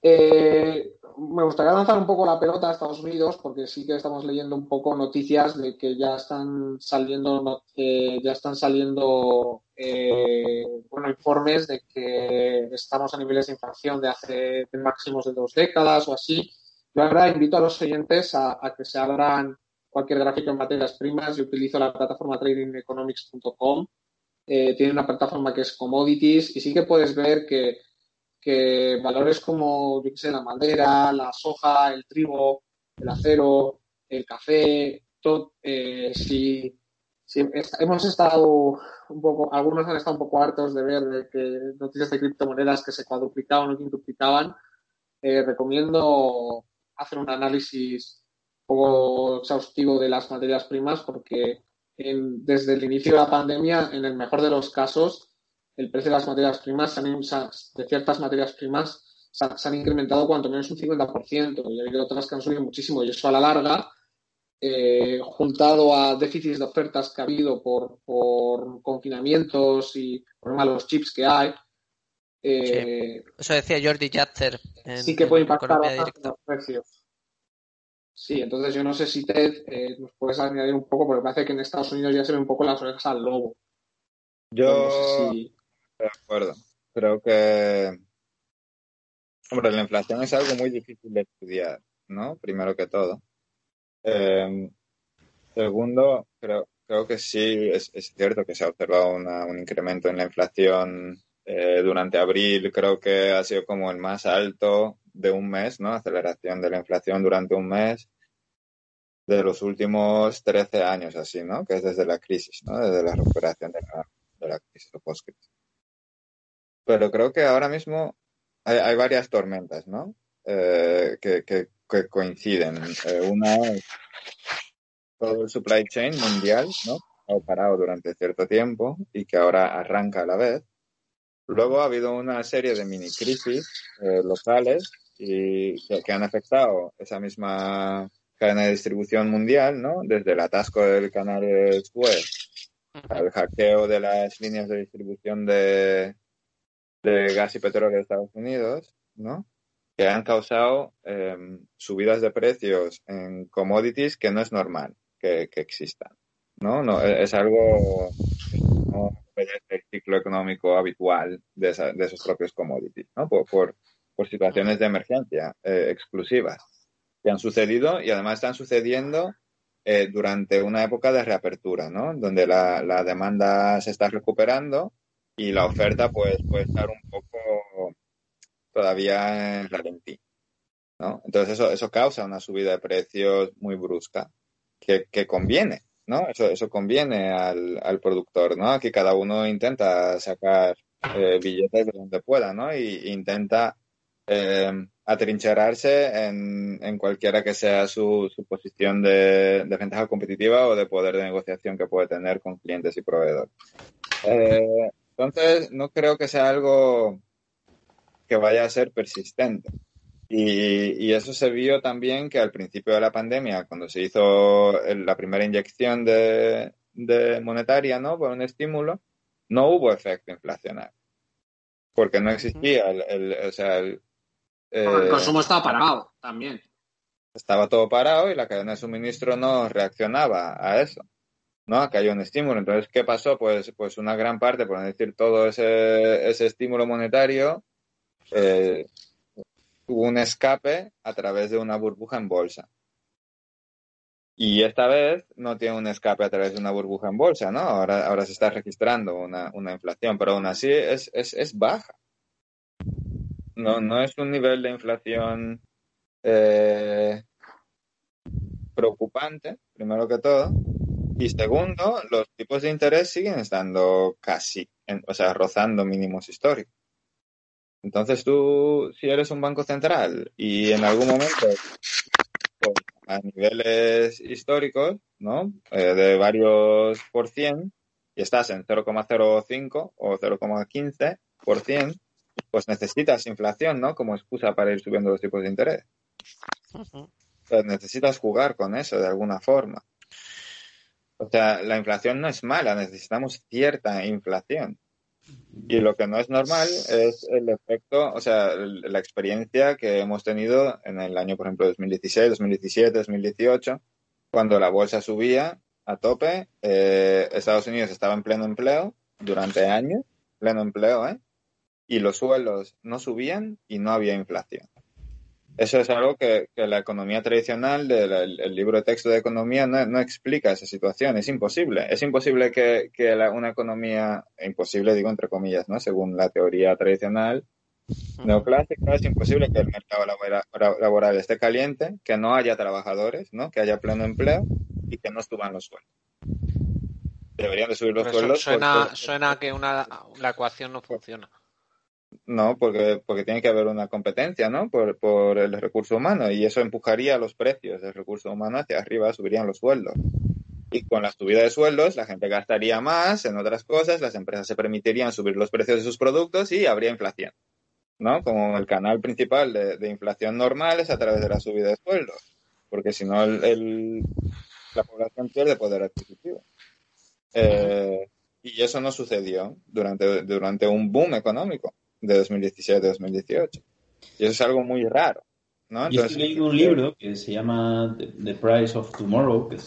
Eh, me gustaría lanzar un poco la pelota a Estados Unidos porque sí que estamos leyendo un poco noticias de que ya están saliendo ya están saliendo eh, bueno informes de que estamos a niveles de inflación de hace máximos de dos décadas o así. Yo ahora invito a los oyentes a, que se abran cualquier gráfico en materias primas. Yo utilizo la plataforma tradingeconomics.com. tiene una plataforma que es commodities y sí que puedes ver que que valores como, la madera, la soja, el trigo, el acero, el café, todo, eh, si, hemos estado un poco, algunos han estado un poco hartos de ver noticias de criptomonedas que se cuadruplicaban o quintuplicaban, eh, recomiendo hacer un análisis un poco exhaustivo de las materias primas porque desde el inicio de la pandemia, en el mejor de los casos, el precio de las materias primas, de ciertas materias primas, se han, incrementado cuanto menos un 50% y ha habido otras que han subido muchísimo y eso a la larga, eh, juntado a déficits de ofertas que ha habido por, confinamientos y por malos chips que hay. Eh, eso decía Jordi Jatzer. sí que puede impactar los precios. Sí, entonces yo no sé si Ted eh, nos puedes añadir un poco, porque parece que en Estados Unidos ya se ve un poco las orejas al lobo. Yo, de acuerdo. Creo que, hombre, la inflación es algo muy difícil de estudiar, ¿no? Primero que todo. Em, segundo, creo, creo que sí, es, cierto que se ha observado un incremento en la inflación eh, durante abril. Creo que ha sido como el más alto de un mes, ¿no? Aceleración de la inflación durante un mes de los últimos 13 años, así, ¿no? Que es desde la crisis, ¿no? Desde la recuperación de la, de la crisis o post-crisis pero creo que ahora mismo hay, varias tormentas, ¿no? Eh, que, coinciden. Eh, una es todo el supply chain mundial, ¿no? Ha parado durante cierto tiempo y que ahora arranca a la vez. Luego ha habido una serie de mini crisis eh, locales y que, han afectado esa misma cadena de distribución mundial, ¿no? Desde el atasco del canal de Suez al hackeo de las líneas de distribución de, de gas y petróleo de Estados Unidos, ¿no? Que han causado em, subidas de precios en commodities que no es normal que, existan, ¿no? no e, es algo no el ciclo económico habitual de, esos propios commodities, ¿no? Por, por, situaciones de emergencia eh, exclusivas que han sucedido y además están sucediendo eh, durante una época de reapertura, ¿no? Donde la, la demanda se está recuperando y la oferta pues puede estar un poco todavía en ralentí. ¿no? Entonces eso, eso causa una subida de precios muy brusca que, que conviene, ¿no? Eso, eso conviene al, al productor, ¿no? Aquí cada uno intenta sacar eh, billetes de donde pueda, ¿no? Y intenta eh, atrincherarse en, en, cualquiera que sea su, su posición de, de, ventaja competitiva o de poder de negociación que puede tener con clientes y proveedores. Eh, entonces, no creo que sea algo que vaya a ser persistente. Y, eso se vio también que al principio de la pandemia, cuando se hizo la primera inyección de, monetaria, ¿no? Por un estímulo, no hubo efecto inflacionario. Porque no existía el, o sea, el, el consumo estaba parado también. Estaba todo parado y la cadena de suministro no reaccionaba a eso. ¿no? Que haya un estímulo. Entonces, ¿qué pasó? Pues, pues una gran parte, por decir todo ese, ese estímulo monetario, eh, tuvo un escape a través de una burbuja en bolsa. Y esta vez no tiene un escape a través de una burbuja en bolsa, ¿no? Ahora, ahora se está registrando una, una inflación, pero aún así es, es, es baja. No, no es un nivel de inflación eh, preocupante, primero que todo. Y segundo, los tipos de interés siguen estando casi, o sea, rozando mínimos históricos. Entonces tú, si eres un banco central y en algún momento, pues, a niveles históricos, ¿no? Eh, de varios por cien, y estás en 0,05 o 0,15 por cien, pues necesitas inflación, ¿no? Como excusa para ir subiendo los tipos de interés. Pues necesitas jugar con eso de alguna forma. O sea, la inflación no es mala, necesitamos cierta inflación. Y lo que no es normal es el efecto, o sea, la experiencia que hemos tenido en el año, por ejemplo, 2016, 2017, 2018, cuando la bolsa subía a tope, eh, Estados Unidos estaba en pleno empleo durante años, pleno empleo, ¿eh? Y los suelos no subían y no había inflación. Eso es algo que, la economía tradicional, del el libro de texto de economía, no, explica esa situación. Es imposible. Es imposible que, una economía, imposible digo entre comillas, ¿no? Según la teoría tradicional neoclásica, es imposible que el mercado laboral, esté caliente, que no haya trabajadores, ¿no? Que haya pleno empleo y que no suban los sueldos. Deberían de subir los sueldos. Suena, suena que una, la ecuación no funciona. No, porque, porque tiene que haber una competencia, ¿no? Por, por el recurso humano y eso empujaría los precios del recurso humano hacia arriba, subirían los sueldos. Y con la subida de sueldos, la gente gastaría más en otras cosas, las empresas se permitirían subir los precios de sus productos y habría inflación, ¿no? Como el canal principal de, inflación normal es a través de la subida de sueldos, porque si no, el, la población pierde poder adquisitivo. Eh, y eso no sucedió durante, durante un boom económico de 2017-2018. Y eso es algo muy raro. ¿no? Yo estoy leyendo un libro que se llama The, Price of Tomorrow, que,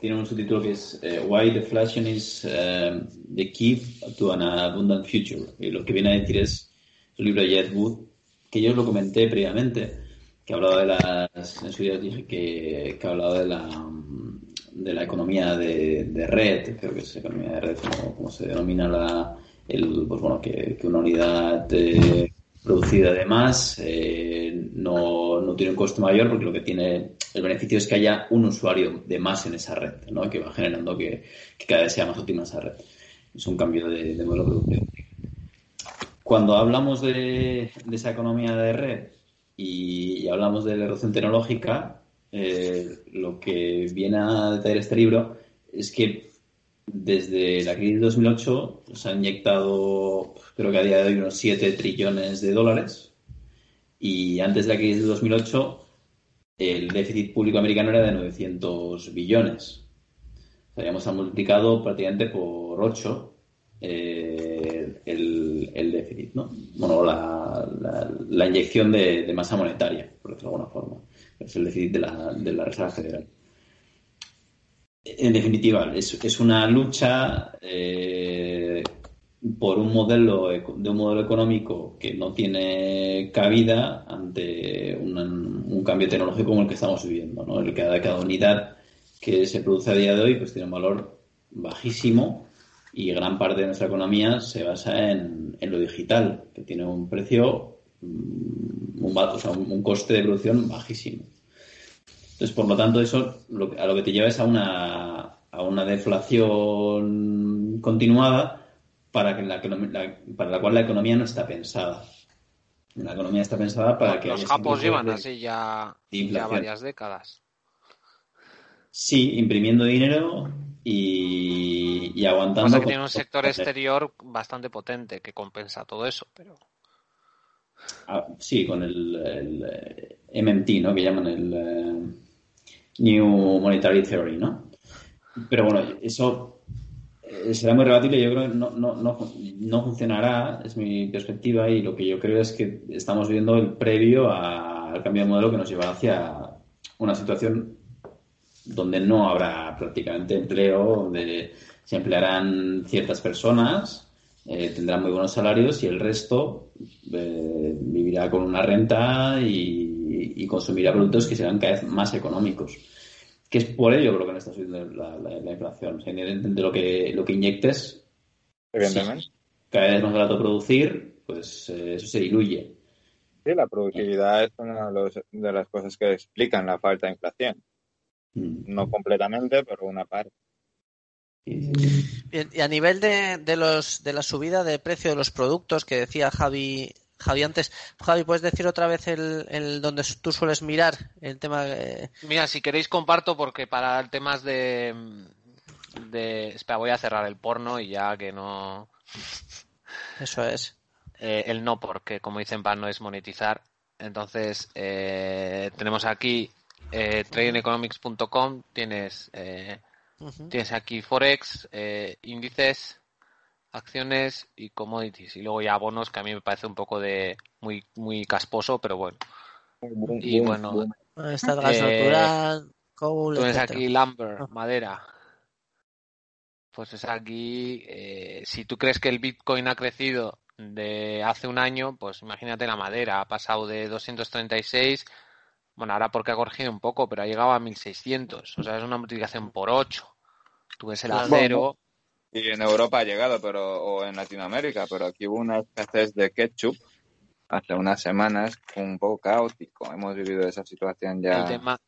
tiene un subtítulo que es eh, Why Deflation is um, the Key to an Abundant Future. Y lo que viene a decir es el libro de Jed Wood, que yo lo comenté previamente, que hablaba de las. En su día dije que, que hablaba de la de la economía de, red, creo que es economía de red, como, como se denomina la, el, pues bueno, que, una unidad eh, producida de más eh, no, no, tiene un coste mayor porque lo que tiene el beneficio es que haya un usuario de más en esa red, ¿no? que va generando que, cada vez sea más óptima esa red. Es un cambio de, modelo productivo. Cuando hablamos de, esa economía de red y, hablamos de la erosión tecnológica, eh, lo que viene a detallar este libro es que desde la crisis de 2008 se han inyectado, creo que a día de hoy, unos 7 trillones de dólares. Y antes de la crisis de 2008, el déficit público americano era de 900 billones. O sea, hemos multiplicado prácticamente por 8 eh, el, déficit, ¿no? Bueno, la, inyección de, masa monetaria, por decirlo de alguna forma. Es el déficit de la, de la Reserva Federal en definitiva, es, una lucha eh, por un modelo de un modelo económico que no tiene cabida ante un, cambio tecnológico como el que estamos viviendo. ¿no? El cada, cada unidad que se produce a día de hoy pues tiene un valor bajísimo y gran parte de nuestra economía se basa en, lo digital, que tiene un precio, mm, un, o un coste de producción bajísimo. Entonces, por lo tanto, eso a lo que te lleva es a una, a una deflación continuada para, que la, para la cual la economía no está pensada. La economía está pensada para que... Los japos llevan así ya, ya varias décadas. Sí, imprimiendo dinero y, y aguantando. Pasa que tiene un sector exterior bastante potente que compensa todo eso, pero. Ah, sí, con el, el, eh, MMT, ¿no? Que llaman el. New Monetary Theory, ¿no? Pero bueno, eso eh, será muy relativo yo creo que no, no, no, no, funcionará, es mi perspectiva, y lo que yo creo es que estamos viendo el previo al cambio de modelo que nos lleva hacia una situación donde no habrá prácticamente empleo, donde se emplearán ciertas personas, eh, tendrán muy buenos salarios y el resto eh, vivirá con una renta y y, consumirá productos que serán cada vez más económicos. que es por ello creo que no está subiendo la, la, la inflación. O sea, independientemente de lo que, lo que inyectes, Evidentemente. si cada vez es más barato producir, pues eh, eso se diluye. Sí, la productividad es una de, los- de las cosas que explican la falta de inflación. Mm. No completamente, pero una parte. Bien, y a nivel de, de los de la subida de precio de los productos que decía Javi Javi antes, Javi, ¿puedes decir otra vez el, el donde tú sueles mirar el tema? Mira, si queréis comparto porque para temas de, de... Espera, voy a cerrar el porno y ya que no... eso es. eh, el no porque, como dicen, para no es monetizar. Entonces, eh, tenemos aquí eh, tradingeconomics.com, tienes, eh, tienes aquí Forex, eh, índices, acciones y commodities. Y luego ya bonos, que a mí me parece un poco de muy, muy casposo, pero bueno. Y bueno, Está el gas Eh, natural, coal, Tienes etcétera. aquí lumber, Ah. madera. Pues es aquí, eh, si tú crees que el Bitcoin ha crecido de hace un año, pues imagínate la madera, ha pasado de 236, bueno, ahora porque ha corregido un poco, pero ha llegado a 1600, o sea, es una multiplicación por 8. Tú ves el acero, Y en Europa ha llegado, pero o en Latinoamérica, pero aquí hubo una escasez de ketchup hace unas semanas, un poco caótico. Hemos vivido esa situación ya. el tema,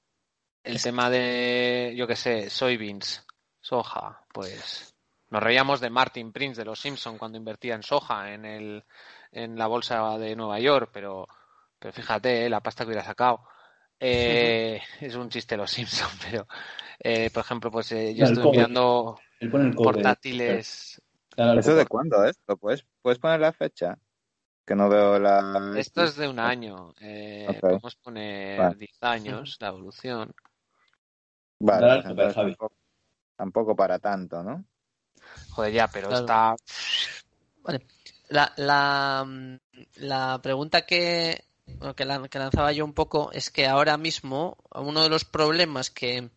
el tema de, yo qué sé, soybeans, soja, pues nos reíamos de Martin Prince de los Simpson cuando invertía en soja en el en la bolsa de Nueva York, pero pero fíjate, eh, la pasta que hubiera sacado. Eh, es un chiste los Simpson, pero eh, por ejemplo, pues eh, yo estuve mirando Él pone el cobre. portátiles. Claro, ¿Eso de cuándo es? ¿Lo puedes, puedes poner la fecha? Que no veo la... Esto es de un año. Eh, Ok. Podemos poner Vale. 10 años, la evolución. Vale, Dale, entonces Javi. tampoco, tampoco para tanto, ¿no? Joder, ya, pero Claro. está La, la, mm, la pregunta que, bueno, que, lan- que lanzaba yo un poco es que ahora mismo uno de los problemas que,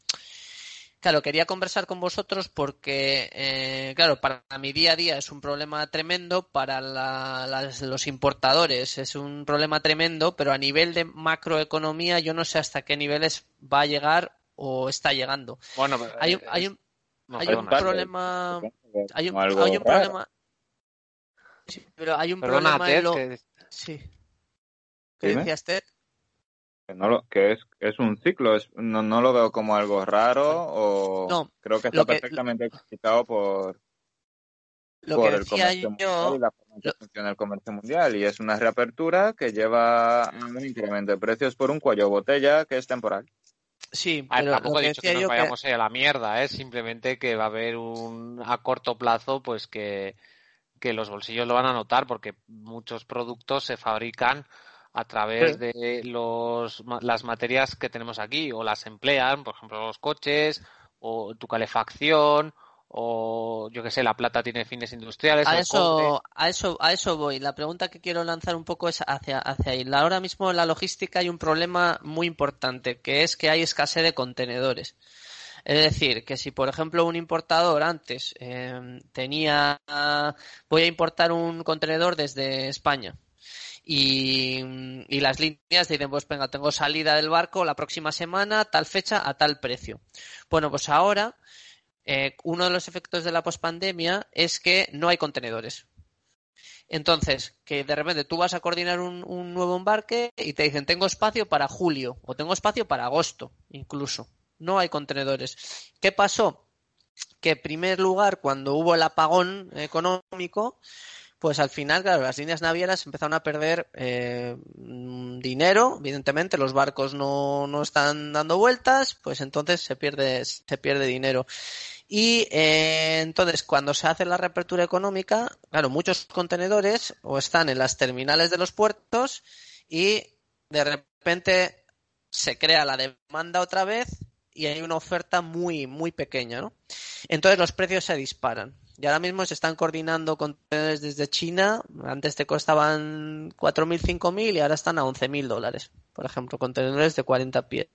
claro, quería conversar con vosotros porque, eh, claro, para mi día a día es un problema tremendo, para la- las- los importadores es un problema tremendo, pero a nivel de macroeconomía yo no sé hasta qué niveles va a llegar o está llegando. Bueno, pero, Hay un, eh, hay un, no, hay un problema hay un, algo hay un problema Sí, pero hay un Perdona, problema en Ted, lo que- sí ¿qué Dime. decías Ted? Que, no lo, que es, es un ciclo, es, no, no lo veo como algo raro o No, creo que está que- perfectamente explicado por, lo por que el comercio mundial y la forma en que lo- funciona el comercio mundial y es una reapertura que lleva a un incremento de precios por un cuello botella que es temporal. sí A ver, pero tampoco lo he dicho que nos yo que vayamos a ir a la mierda, ¿eh? simplemente que va a haber un a corto plazo, pues que, que los bolsillos lo van a notar porque muchos productos se fabrican a través Sí. de los, las materias que tenemos aquí o las emplean, por ejemplo, los coches o tu calefacción o yo que sé, la plata tiene fines industriales, a eso a eso a eso voy. La pregunta que quiero lanzar un poco es hacia hacia ahí. Ahora mismo en la logística hay un problema muy importante que es que hay escasez de contenedores. Es decir, que si por ejemplo un importador antes eh, tenía, voy a importar un contenedor desde España y, y las líneas dicen, pues venga, tengo salida del barco la próxima semana, tal fecha, a tal precio. Bueno, pues ahora eh, uno de los efectos de la pospandemia es que no hay contenedores. Entonces, que de repente tú vas a coordinar un, un nuevo embarque y te dicen, tengo espacio para julio o tengo espacio para agosto, incluso. No hay contenedores. ¿Qué pasó? Que en primer lugar, cuando hubo el apagón económico, pues al final, claro, las líneas navieras empezaron a perder eh, dinero, evidentemente, los barcos no, no están dando vueltas, pues entonces se pierde, se pierde dinero. Y eh, entonces, cuando se hace la reapertura económica, claro, muchos contenedores o están en las terminales de los puertos y de repente se crea la demanda otra vez y hay una oferta muy, muy pequeña, ¿no? Entonces los precios se disparan. Y ahora mismo se están coordinando contenedores desde China. Antes te costaban 4.000, 5.000 y ahora están a 11.000 dólares. Por ejemplo, contenedores de 40 pies.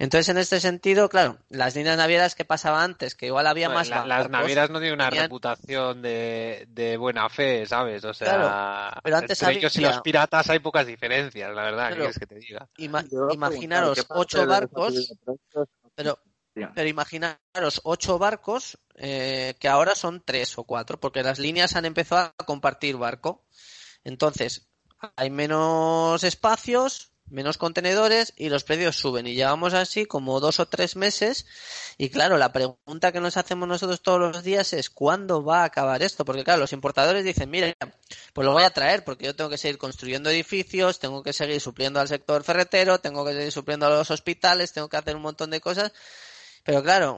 Entonces, en este sentido, claro, las líneas navieras que pasaba antes, que igual había Bueno, más la- las navieras no tienen una tenían- reputación de, de buena fe, ¿sabes? O sea, Claro, pero antes entre ellos y había- los piratas hay pocas diferencias, la verdad, ¿qué Claro. quieres que te diga? Ima- imaginaros preguntar, ¿qué parte ocho barcos, pero Pero imaginaros ocho barcos eh, que ahora son tres o cuatro, porque las líneas han empezado a compartir barco. Entonces, hay menos espacios, menos contenedores y los precios suben. Y llevamos así como dos o tres meses. Y claro, la pregunta que nos hacemos nosotros todos los días es ¿cuándo va a acabar esto? Porque claro, los importadores dicen, mira, pues lo voy a traer porque yo tengo que seguir construyendo edificios, tengo que seguir supliendo al sector ferretero, tengo que seguir supliendo a los hospitales, tengo que hacer un montón de cosas. Pero claro,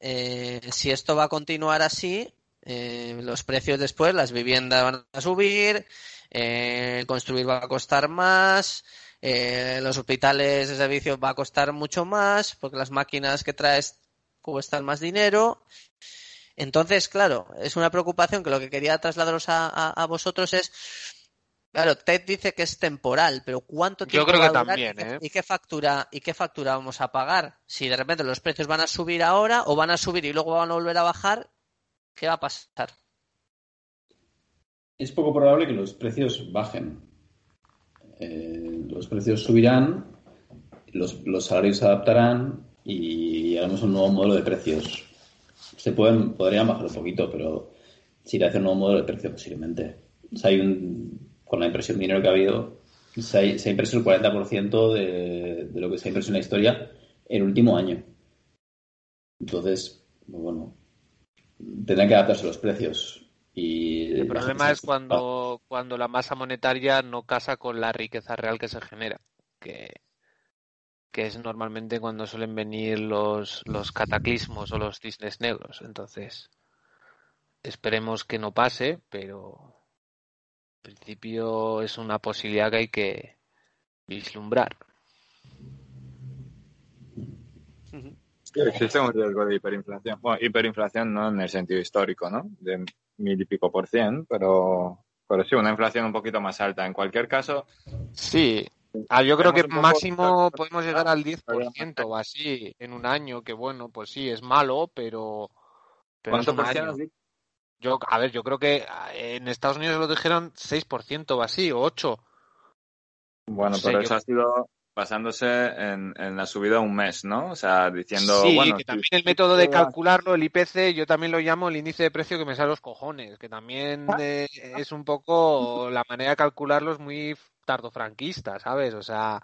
eh, si esto va a continuar así, eh, los precios después, las viviendas van a subir, eh, construir va a costar más, eh, los hospitales de servicio va a costar mucho más, porque las máquinas que traes cuestan más dinero. Entonces, claro, es una preocupación que lo que quería trasladaros a, a- a vosotros es, claro, Ted dice que es temporal, pero ¿cuánto Yo tiempo creo va que a durar también, y qué- ¿eh? y qué factura y qué factura vamos a pagar? Si de repente los precios van a subir ahora o van a subir y luego van a volver a bajar, ¿qué va a pasar? Es poco probable que los precios bajen. Eh, los precios subirán, los, los salarios se adaptarán y haremos un nuevo modelo de precios. Se pueden, podrían bajar un poquito, pero se irá a hacer un nuevo modelo de precio posiblemente. O sea, hay un, con la impresión de dinero que ha habido, se ha, se ha impreso el 40% de, de lo que se ha impreso en la historia el último año. Entonces, pues bueno, tendrán que adaptarse los precios. Y El problema es cuando, cuando la masa monetaria no casa con la riqueza real que se genera, que, que es normalmente cuando suelen venir los, los cataclismos o los cisnes negros. Entonces, esperemos que no pase, pero principio es una posibilidad que hay que vislumbrar. Sí, existe un riesgo de hiperinflación. Bueno, hiperinflación no en el sentido histórico, ¿no? De mil y pico por cien, pero, pero sí, una inflación un poquito más alta. En cualquier caso, Sí, ah, yo creo que máximo podemos llegar al 10% o así en un año, que bueno, pues sí, es malo, pero, pero ¿cuánto por cien año. has dicho? Yo, a ver, yo creo que ah, en Estados Unidos lo dijeron 6% o así, o 8%. Bueno, No sé, pero yo- eso ha sido basándose en, en la subida un mes, ¿no? O sea, diciendo, sí, bueno, que también el método de calcularlo, el IPC, yo también lo llamo el índice de precio que me sale los cojones, que también eh, es un poco, la manera de calcularlo es muy tardofranquista, ¿sabes? O sea,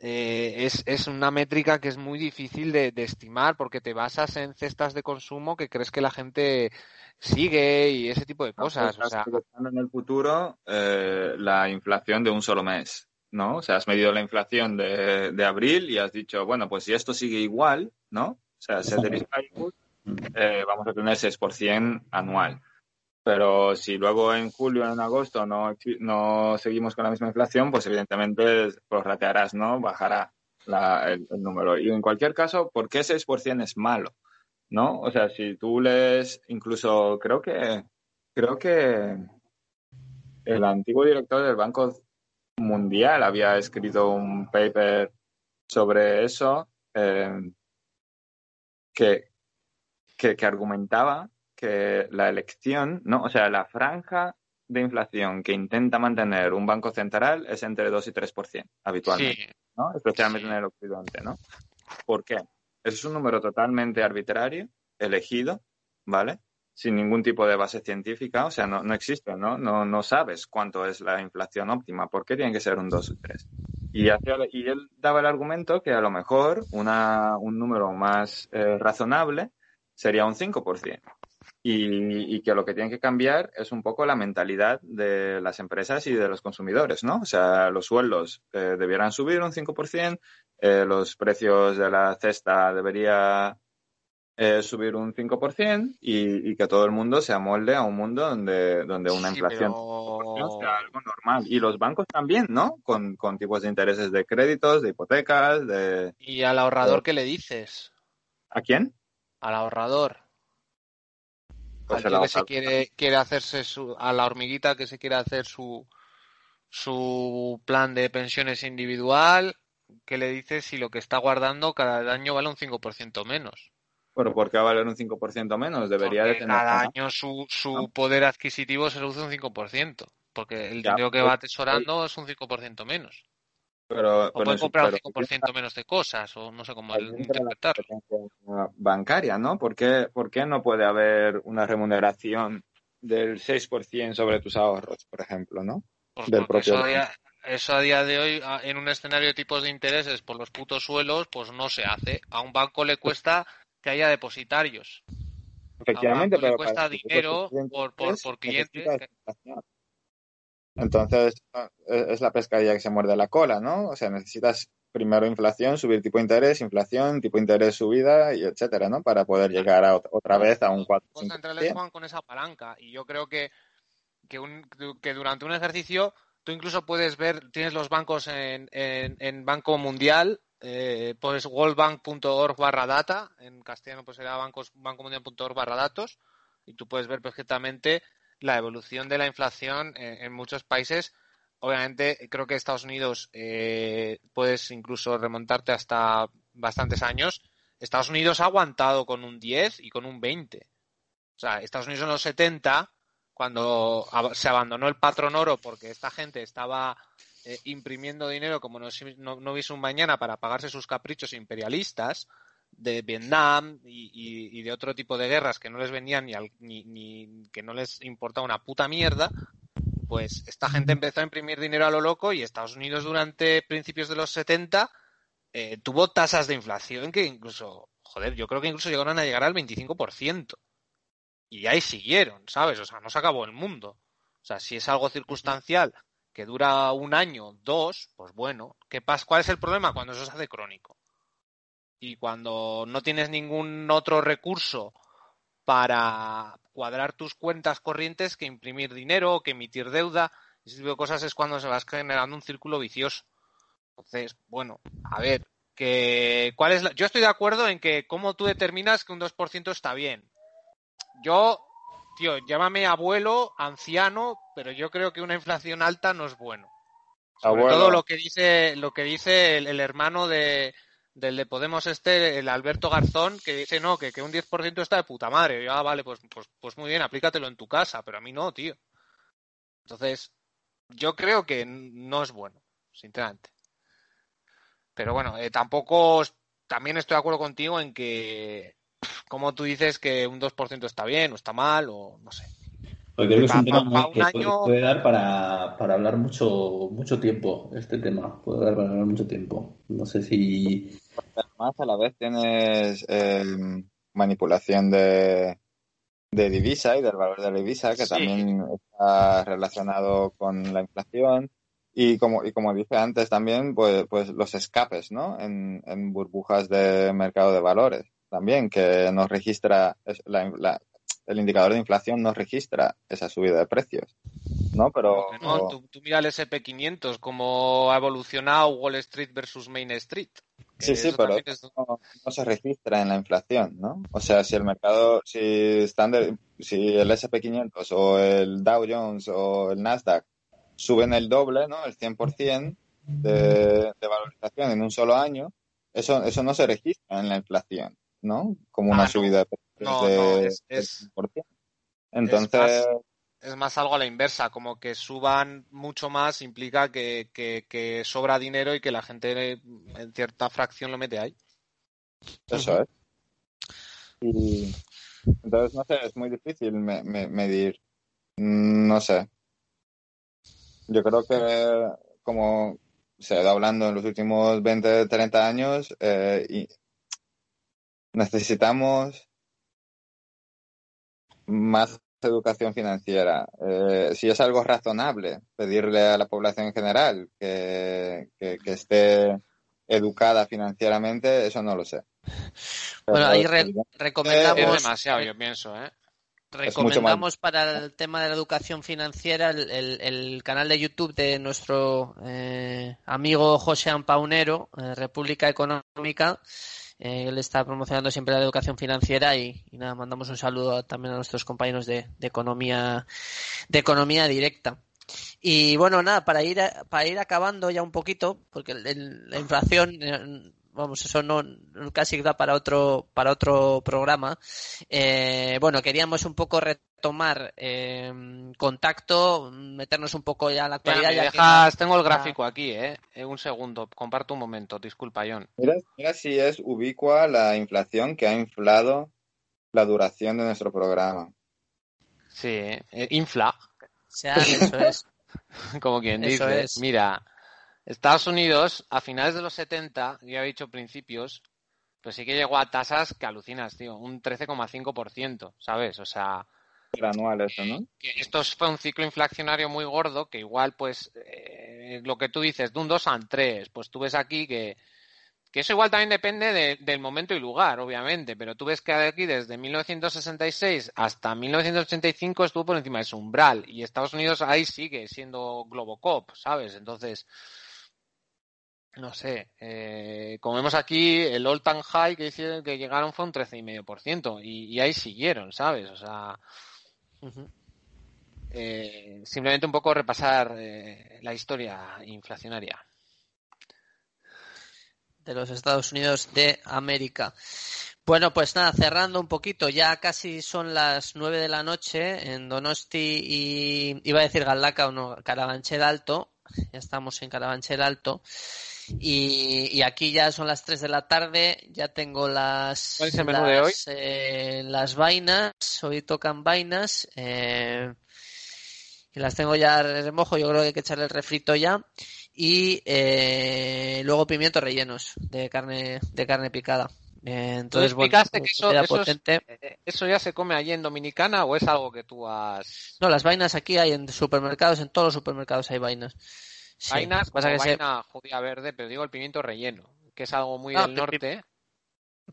eh, es, es una métrica que es muy difícil de, de estimar porque te basas en cestas de consumo que crees que la gente sigue y ese tipo de cosas. O estás sea, en el futuro eh, la inflación de un solo mes, ¿no? O sea, has medido la inflación de, de abril y has dicho, bueno, pues si esto sigue igual, ¿no? O sea, ceteris paribus, eh, vamos a tener 6% anual. Pero si luego en julio o en agosto no, no seguimos con la misma inflación, pues evidentemente prorratearás, ¿no? Bajará el, número. Y en cualquier caso, ¿por qué 6% es malo? ¿No? O sea, si tú lees, incluso creo que, creo que el antiguo director del Banco Mundial había escrito un paper sobre eso eh, que, que argumentaba que la elección, ¿no? O sea, la franja de inflación que intenta mantener un banco central es entre 2 y 3% habitualmente, sí, ¿no? Especialmente Sí. en el occidente, ¿no? ¿Por qué? Eso es un número totalmente arbitrario, elegido, ¿vale? Sin ningún tipo de base científica, o sea, no, no existe, ¿no? ¿no? No sabes cuánto es la inflación óptima, ¿por qué tiene que ser un 2 o 3? Y, hacía- y él daba el argumento que a lo mejor una, un número más eh, razonable sería un 5%. Y, y que lo que tiene que cambiar es un poco la mentalidad de las empresas y de los consumidores, ¿no? O sea, los sueldos eh, debieran subir un 5%, eh, los precios de la cesta debería eh, subir un 5% y, y que todo el mundo se amolde a un mundo donde, donde una Sí, inflación pero- sea algo normal. Y los bancos también, ¿no? Con, con tipos de intereses de créditos, de hipotecas, de... ¿Y al ahorrador qué le dices? ¿A quién? Al ahorrador. Pues al el tío que se ahorrador. quiere, quiere hacerse su, a la hormiguita que se quiere hacer su, su plan de pensiones individual, ¿qué le dices si lo que está guardando cada año vale un 5% menos? Pero ¿por qué va a valer un 5% menos? Debería de tener... cada ¿no? año su, su ¿No? poder adquisitivo se reduce un 5%, porque el Ya, dinero que pues, va atesorando es un 5% menos. Pero, O pero su- comprar un pero- 5% menos de cosas, o no sé cómo interpretarlo. bancaria, ¿no? ¿Por qué, por qué no puede haber una remuneración del 6% sobre tus ahorros, por ejemplo, ¿no? Pues del eso a, día, eso a día de hoy, en un escenario de tipos de intereses por los putos suelos, pues no se hace. A un banco le cuesta que haya depositarios. Efectivamente, banco le pero cuesta dinero por- por- por cliente. necesitas inflación. Entonces, eh, es la pescadilla que se muerde la cola, ¿no? O sea, necesitas primero inflación, subir tipo de interés, inflación, tipo de interés subida y etcétera, ¿no? Para poder llegar a ot- otra vez a un 4 Los centrales juegan con esa palanca y yo creo que, que, un- que durante un ejercicio tú incluso puedes ver, tienes los bancos en, en, en Banco Mundial, eh, pues worldbank.org barra data, en castellano pues será bancos, bancomundial.org barra datos y tú puedes ver perfectamente la evolución de la inflación en, muchos países. Obviamente creo que Estados Unidos eh, puedes incluso remontarte hasta bastantes años. Estados Unidos ha aguantado con un 10 y con un 20. O sea, Estados Unidos en los 70, cuando se abandonó el patrón oro porque esta gente estaba eh, imprimiendo dinero como no, no, no hubiese un mañana para pagarse sus caprichos imperialistas de Vietnam y, de otro tipo de guerras que no les venían ni, al- ni, ni- que no les importaba una puta mierda, pues esta gente empezó a imprimir dinero a lo loco y Estados Unidos durante principios de los 70 eh, tuvo tasas de inflación que incluso, joder, yo creo que incluso llegaron a llegar al 25%. Y ahí siguieron, ¿sabes? O sea, no se acabó el mundo. O sea, si es algo circunstancial que dura un año, dos, pues bueno, ¿qué pasa? ¿cuál es el problema? Cuando eso se hace crónico. Y cuando no tienes ningún otro recurso para cuadrar tus cuentas corrientes que imprimir dinero o que emitir deuda, ese tipo de cosas es cuando se va generando un círculo vicioso. Entonces, bueno, a ver, que cuál es la... yo estoy de acuerdo en que cómo tú determinas que un 2% está bien. Yo, tío, llámame abuelo, anciano, pero yo creo que una inflación alta no es bueno. Sobre Abuelo. todo lo que dice, lo que dice el, el hermano de, del de Podemos este, el Alberto Garzón, que dice no, que, que un 10% está de puta madre. Yo, ah, vale, pues, pues, pues muy bien, aplícatelo en tu casa, pero a mí no, tío. Entonces, yo creo que no es bueno, sinceramente. Pero bueno, eh, tampoco también estoy de acuerdo contigo en que, como tú dices, que un 2% está bien o está mal, o no sé. Porque creo que es un tema muy- que puede, año- puede dar para, para hablar mucho, mucho tiempo, este tema. Puede dar para hablar mucho tiempo. No sé si... Además, a la vez tienes eh, manipulación de, de divisa y del valor de la divisa, que Sí. también está relacionado con la inflación. Y como, y como dije antes también, pues, pues los escapes, ¿no? En, en burbujas de mercado de valores también, que nos registra, es- la- la- el indicador de inflación nos registra esa subida de precios, ¿no? Pero, no, tú, tú mira el SP500, cómo ha evolucionado Wall Street versus Main Street. Sí, sí, pero es- no, no se registra en la inflación, ¿no? O sea, si el mercado, si Standard, si el SP500 o el Dow Jones o el Nasdaq suben el doble, ¿no? El 100% de, de valorización en un solo año, eso, eso no se registra en la inflación, ¿no? Como una Ah, no. subida de precios No, de, no, es- del es- 100%. Entonces, es más algo a la inversa, como que suban mucho más implica que, que- que sobra dinero y que la gente en cierta fracción lo mete ahí. Eso es. Y entonces, no sé, es muy difícil me- me- medir. No sé. Yo creo que como se ha ido hablando en los últimos 20, 30 años, eh, y necesitamos más educación financiera. Eh, si es algo razonable pedirle a la población en general que, que- que esté educada financieramente, eso no lo sé. Bueno, Pero ahí es re- evidente. Es recomendamos, demasiado, yo pienso, ¿eh? recomendamos para el tema de la educación financiera el, el- el canal de YouTube de nuestro eh, amigo José Ampaunero, eh, República Económica. Eh, él está promocionando siempre la educación financiera y, y nada, mandamos un saludo a- también a nuestros compañeros de, de economía de economía directa. Y bueno, nada, para ir a- para ir acabando ya un poquito, porque el- el- la inflación, eh, vamos, eso no casi da para otro para otro programa. Eh, bueno, queríamos un poco retomar eh, contacto, meternos un poco ya en la actualidad. Ya dejas- tengo el gráfico aquí, ¿eh? Eh, Un segundo, comparto un momento, disculpa, John. Mira, mira si es ubicua la inflación que ha inflado la duración de nuestro programa. Sí, ¿eh? Eh, infla, O sea, eso es. como quien Eso dice. es. Mira, Estados Unidos, a finales de los 70, ya he dicho principios, pues sí que llegó a tasas que alucinas, tío, un 13,5%, ¿sabes? O sea, anual eso, ¿no? que esto fue un ciclo inflacionario muy gordo que igual pues eh, lo que tú dices de un 2 al 3 pues tú ves aquí que, que eso igual también depende de- del momento y lugar obviamente pero tú ves que aquí desde 1966 hasta 1985 estuvo por encima de su umbral y Estados Unidos ahí sigue siendo Globocop ¿sabes? entonces no sé, eh, como vemos aquí, el all time high que hicieron, que llegaron fue un 13,5% y, y ahí siguieron, ¿sabes? O sea, eh, simplemente un poco repasar eh, la historia inflacionaria. de los Estados Unidos de América. Bueno, pues nada, cerrando un poquito, ya casi son las nueve de la noche en Donosti y iba a decir Galaca o no, Carabanchel Alto, ya estamos en Carabanchel Alto y, y aquí ya son las tres de la tarde, ya tengo las ¿Cuál es el menú de hoy? las, eh, las vainas, hoy tocan vainas, eh, que las tengo ya remojo, yo creo que hay que echarle el refrito ya y eh, luego pimientos rellenos de carne de carne picada. Entonces, bueno, que eso- es- potente. Eh, ¿Eso ya se come allí en Dominicana o es algo que tú has... No, las vainas aquí hay en supermercados, en todos los supermercados hay vainas. Sí, que se- vaina judía verde, pero digo el pimiento relleno, que es algo muy del norte.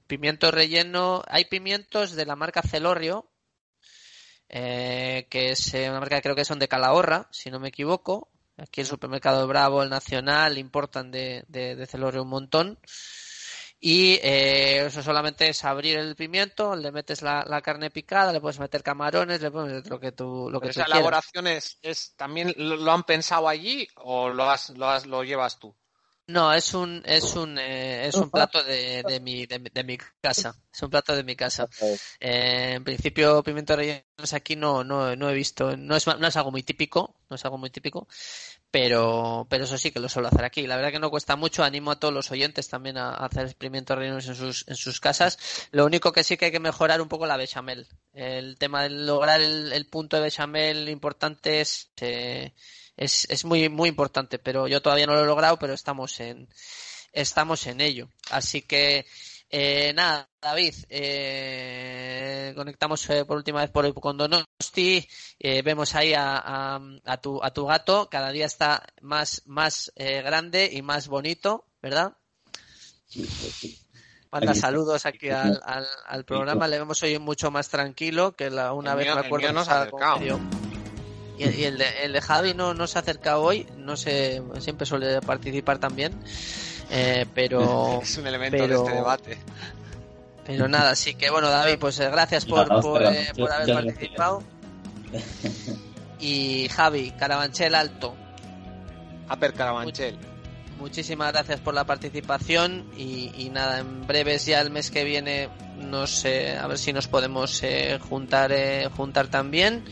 pimiento relleno, hay pimientos de la marca Celorrio, eh, que es eh, una marca que creo que son de Calahorra, si no me equivoco. Aquí el supermercado Bravo, el Nacional, importan de, de, de Celorrio un montón. Y eh, eso solamente es abrir el pimiento, le metes la, la carne picada, le puedes meter camarones, le puedes meter lo que tú, lo que tú esa elaboración es, es- también lo, lo han pensado allí o lo has, lo has- lo llevas tú. No, es un, es un, eh, es un plato de, de mi, de, mi- de mi casa. Es un plato de mi casa. Eh, en principio, pimientos rellenos aquí no, no, no he visto. No es, no es algo muy típico, no es algo muy típico, pero, pero eso sí que lo suelo hacer aquí. La verdad que no cuesta mucho. Animo a todos los oyentes también a, a hacer pimientos rellenos en sus, en sus casas. Lo único que sí que hay que mejorar un poco la bechamel. El tema de lograr el, el punto de bechamel importante es, eh, es, es muy, muy importante, pero yo todavía no lo he logrado, pero estamos en, estamos en ello. Así que, eh, nada, David, eh, conectamos eh, por última vez por con Donosti, eh, vemos ahí a, a, a tu, a tu gato, cada día está más, más eh, grande y más bonito, ¿verdad? Manda saludos aquí al, al, al programa, le vemos hoy mucho más tranquilo que la, una El vez mío- me el acuerdo mío no que se ha y, el- y el, de, el de Javi no, no se ha acercado hoy, no sé, siempre suele participar también, eh, pero, Es un elemento de este debate. pero nada, así que bueno, David, pues eh, gracias por, Nada, por, eh, por haber participado. Y Javi, Carabanchel Alto, Aper Carabanchel. muchísimas gracias por la participación y, y nada, en breves ya el mes que viene no sé, a ver si nos podemos eh, juntar eh, juntar también.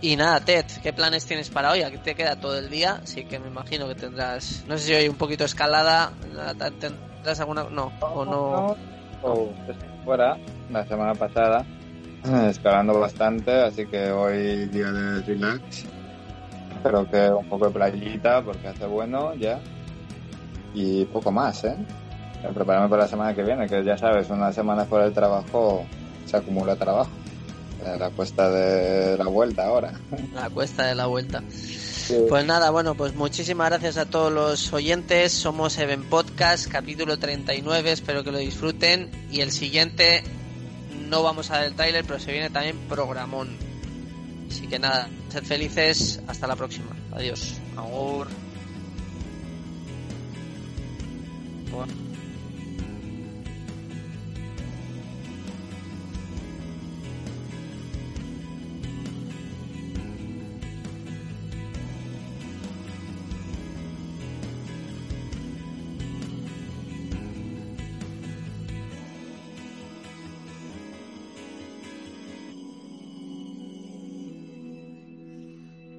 Y nada, Ted, ¿qué planes tienes para hoy? Aquí te queda todo el día, así que me imagino que tendrás, no sé si hoy un poquito escalada, ¿tendrás alguna? No, o no. Oh, fuera la semana pasada, escalando bastante, así que hoy día de relax. Espero que un poco de playita porque hace bueno ya. Y poco más, ¿eh? Prepararme para la semana que viene, que ya sabes, una semana fuera del trabajo se acumula trabajo. La cuesta de la vuelta ahora. La cuesta de la vuelta. Pues nada, bueno, pues muchísimas gracias a todos los oyentes. Somos Even Podcast, capítulo 39. Espero que lo disfruten. Y el siguiente, no vamos a ver el tráiler, pero se viene también programón. Así que nada, sed felices. Hasta la próxima. Adiós. Agur. Bueno.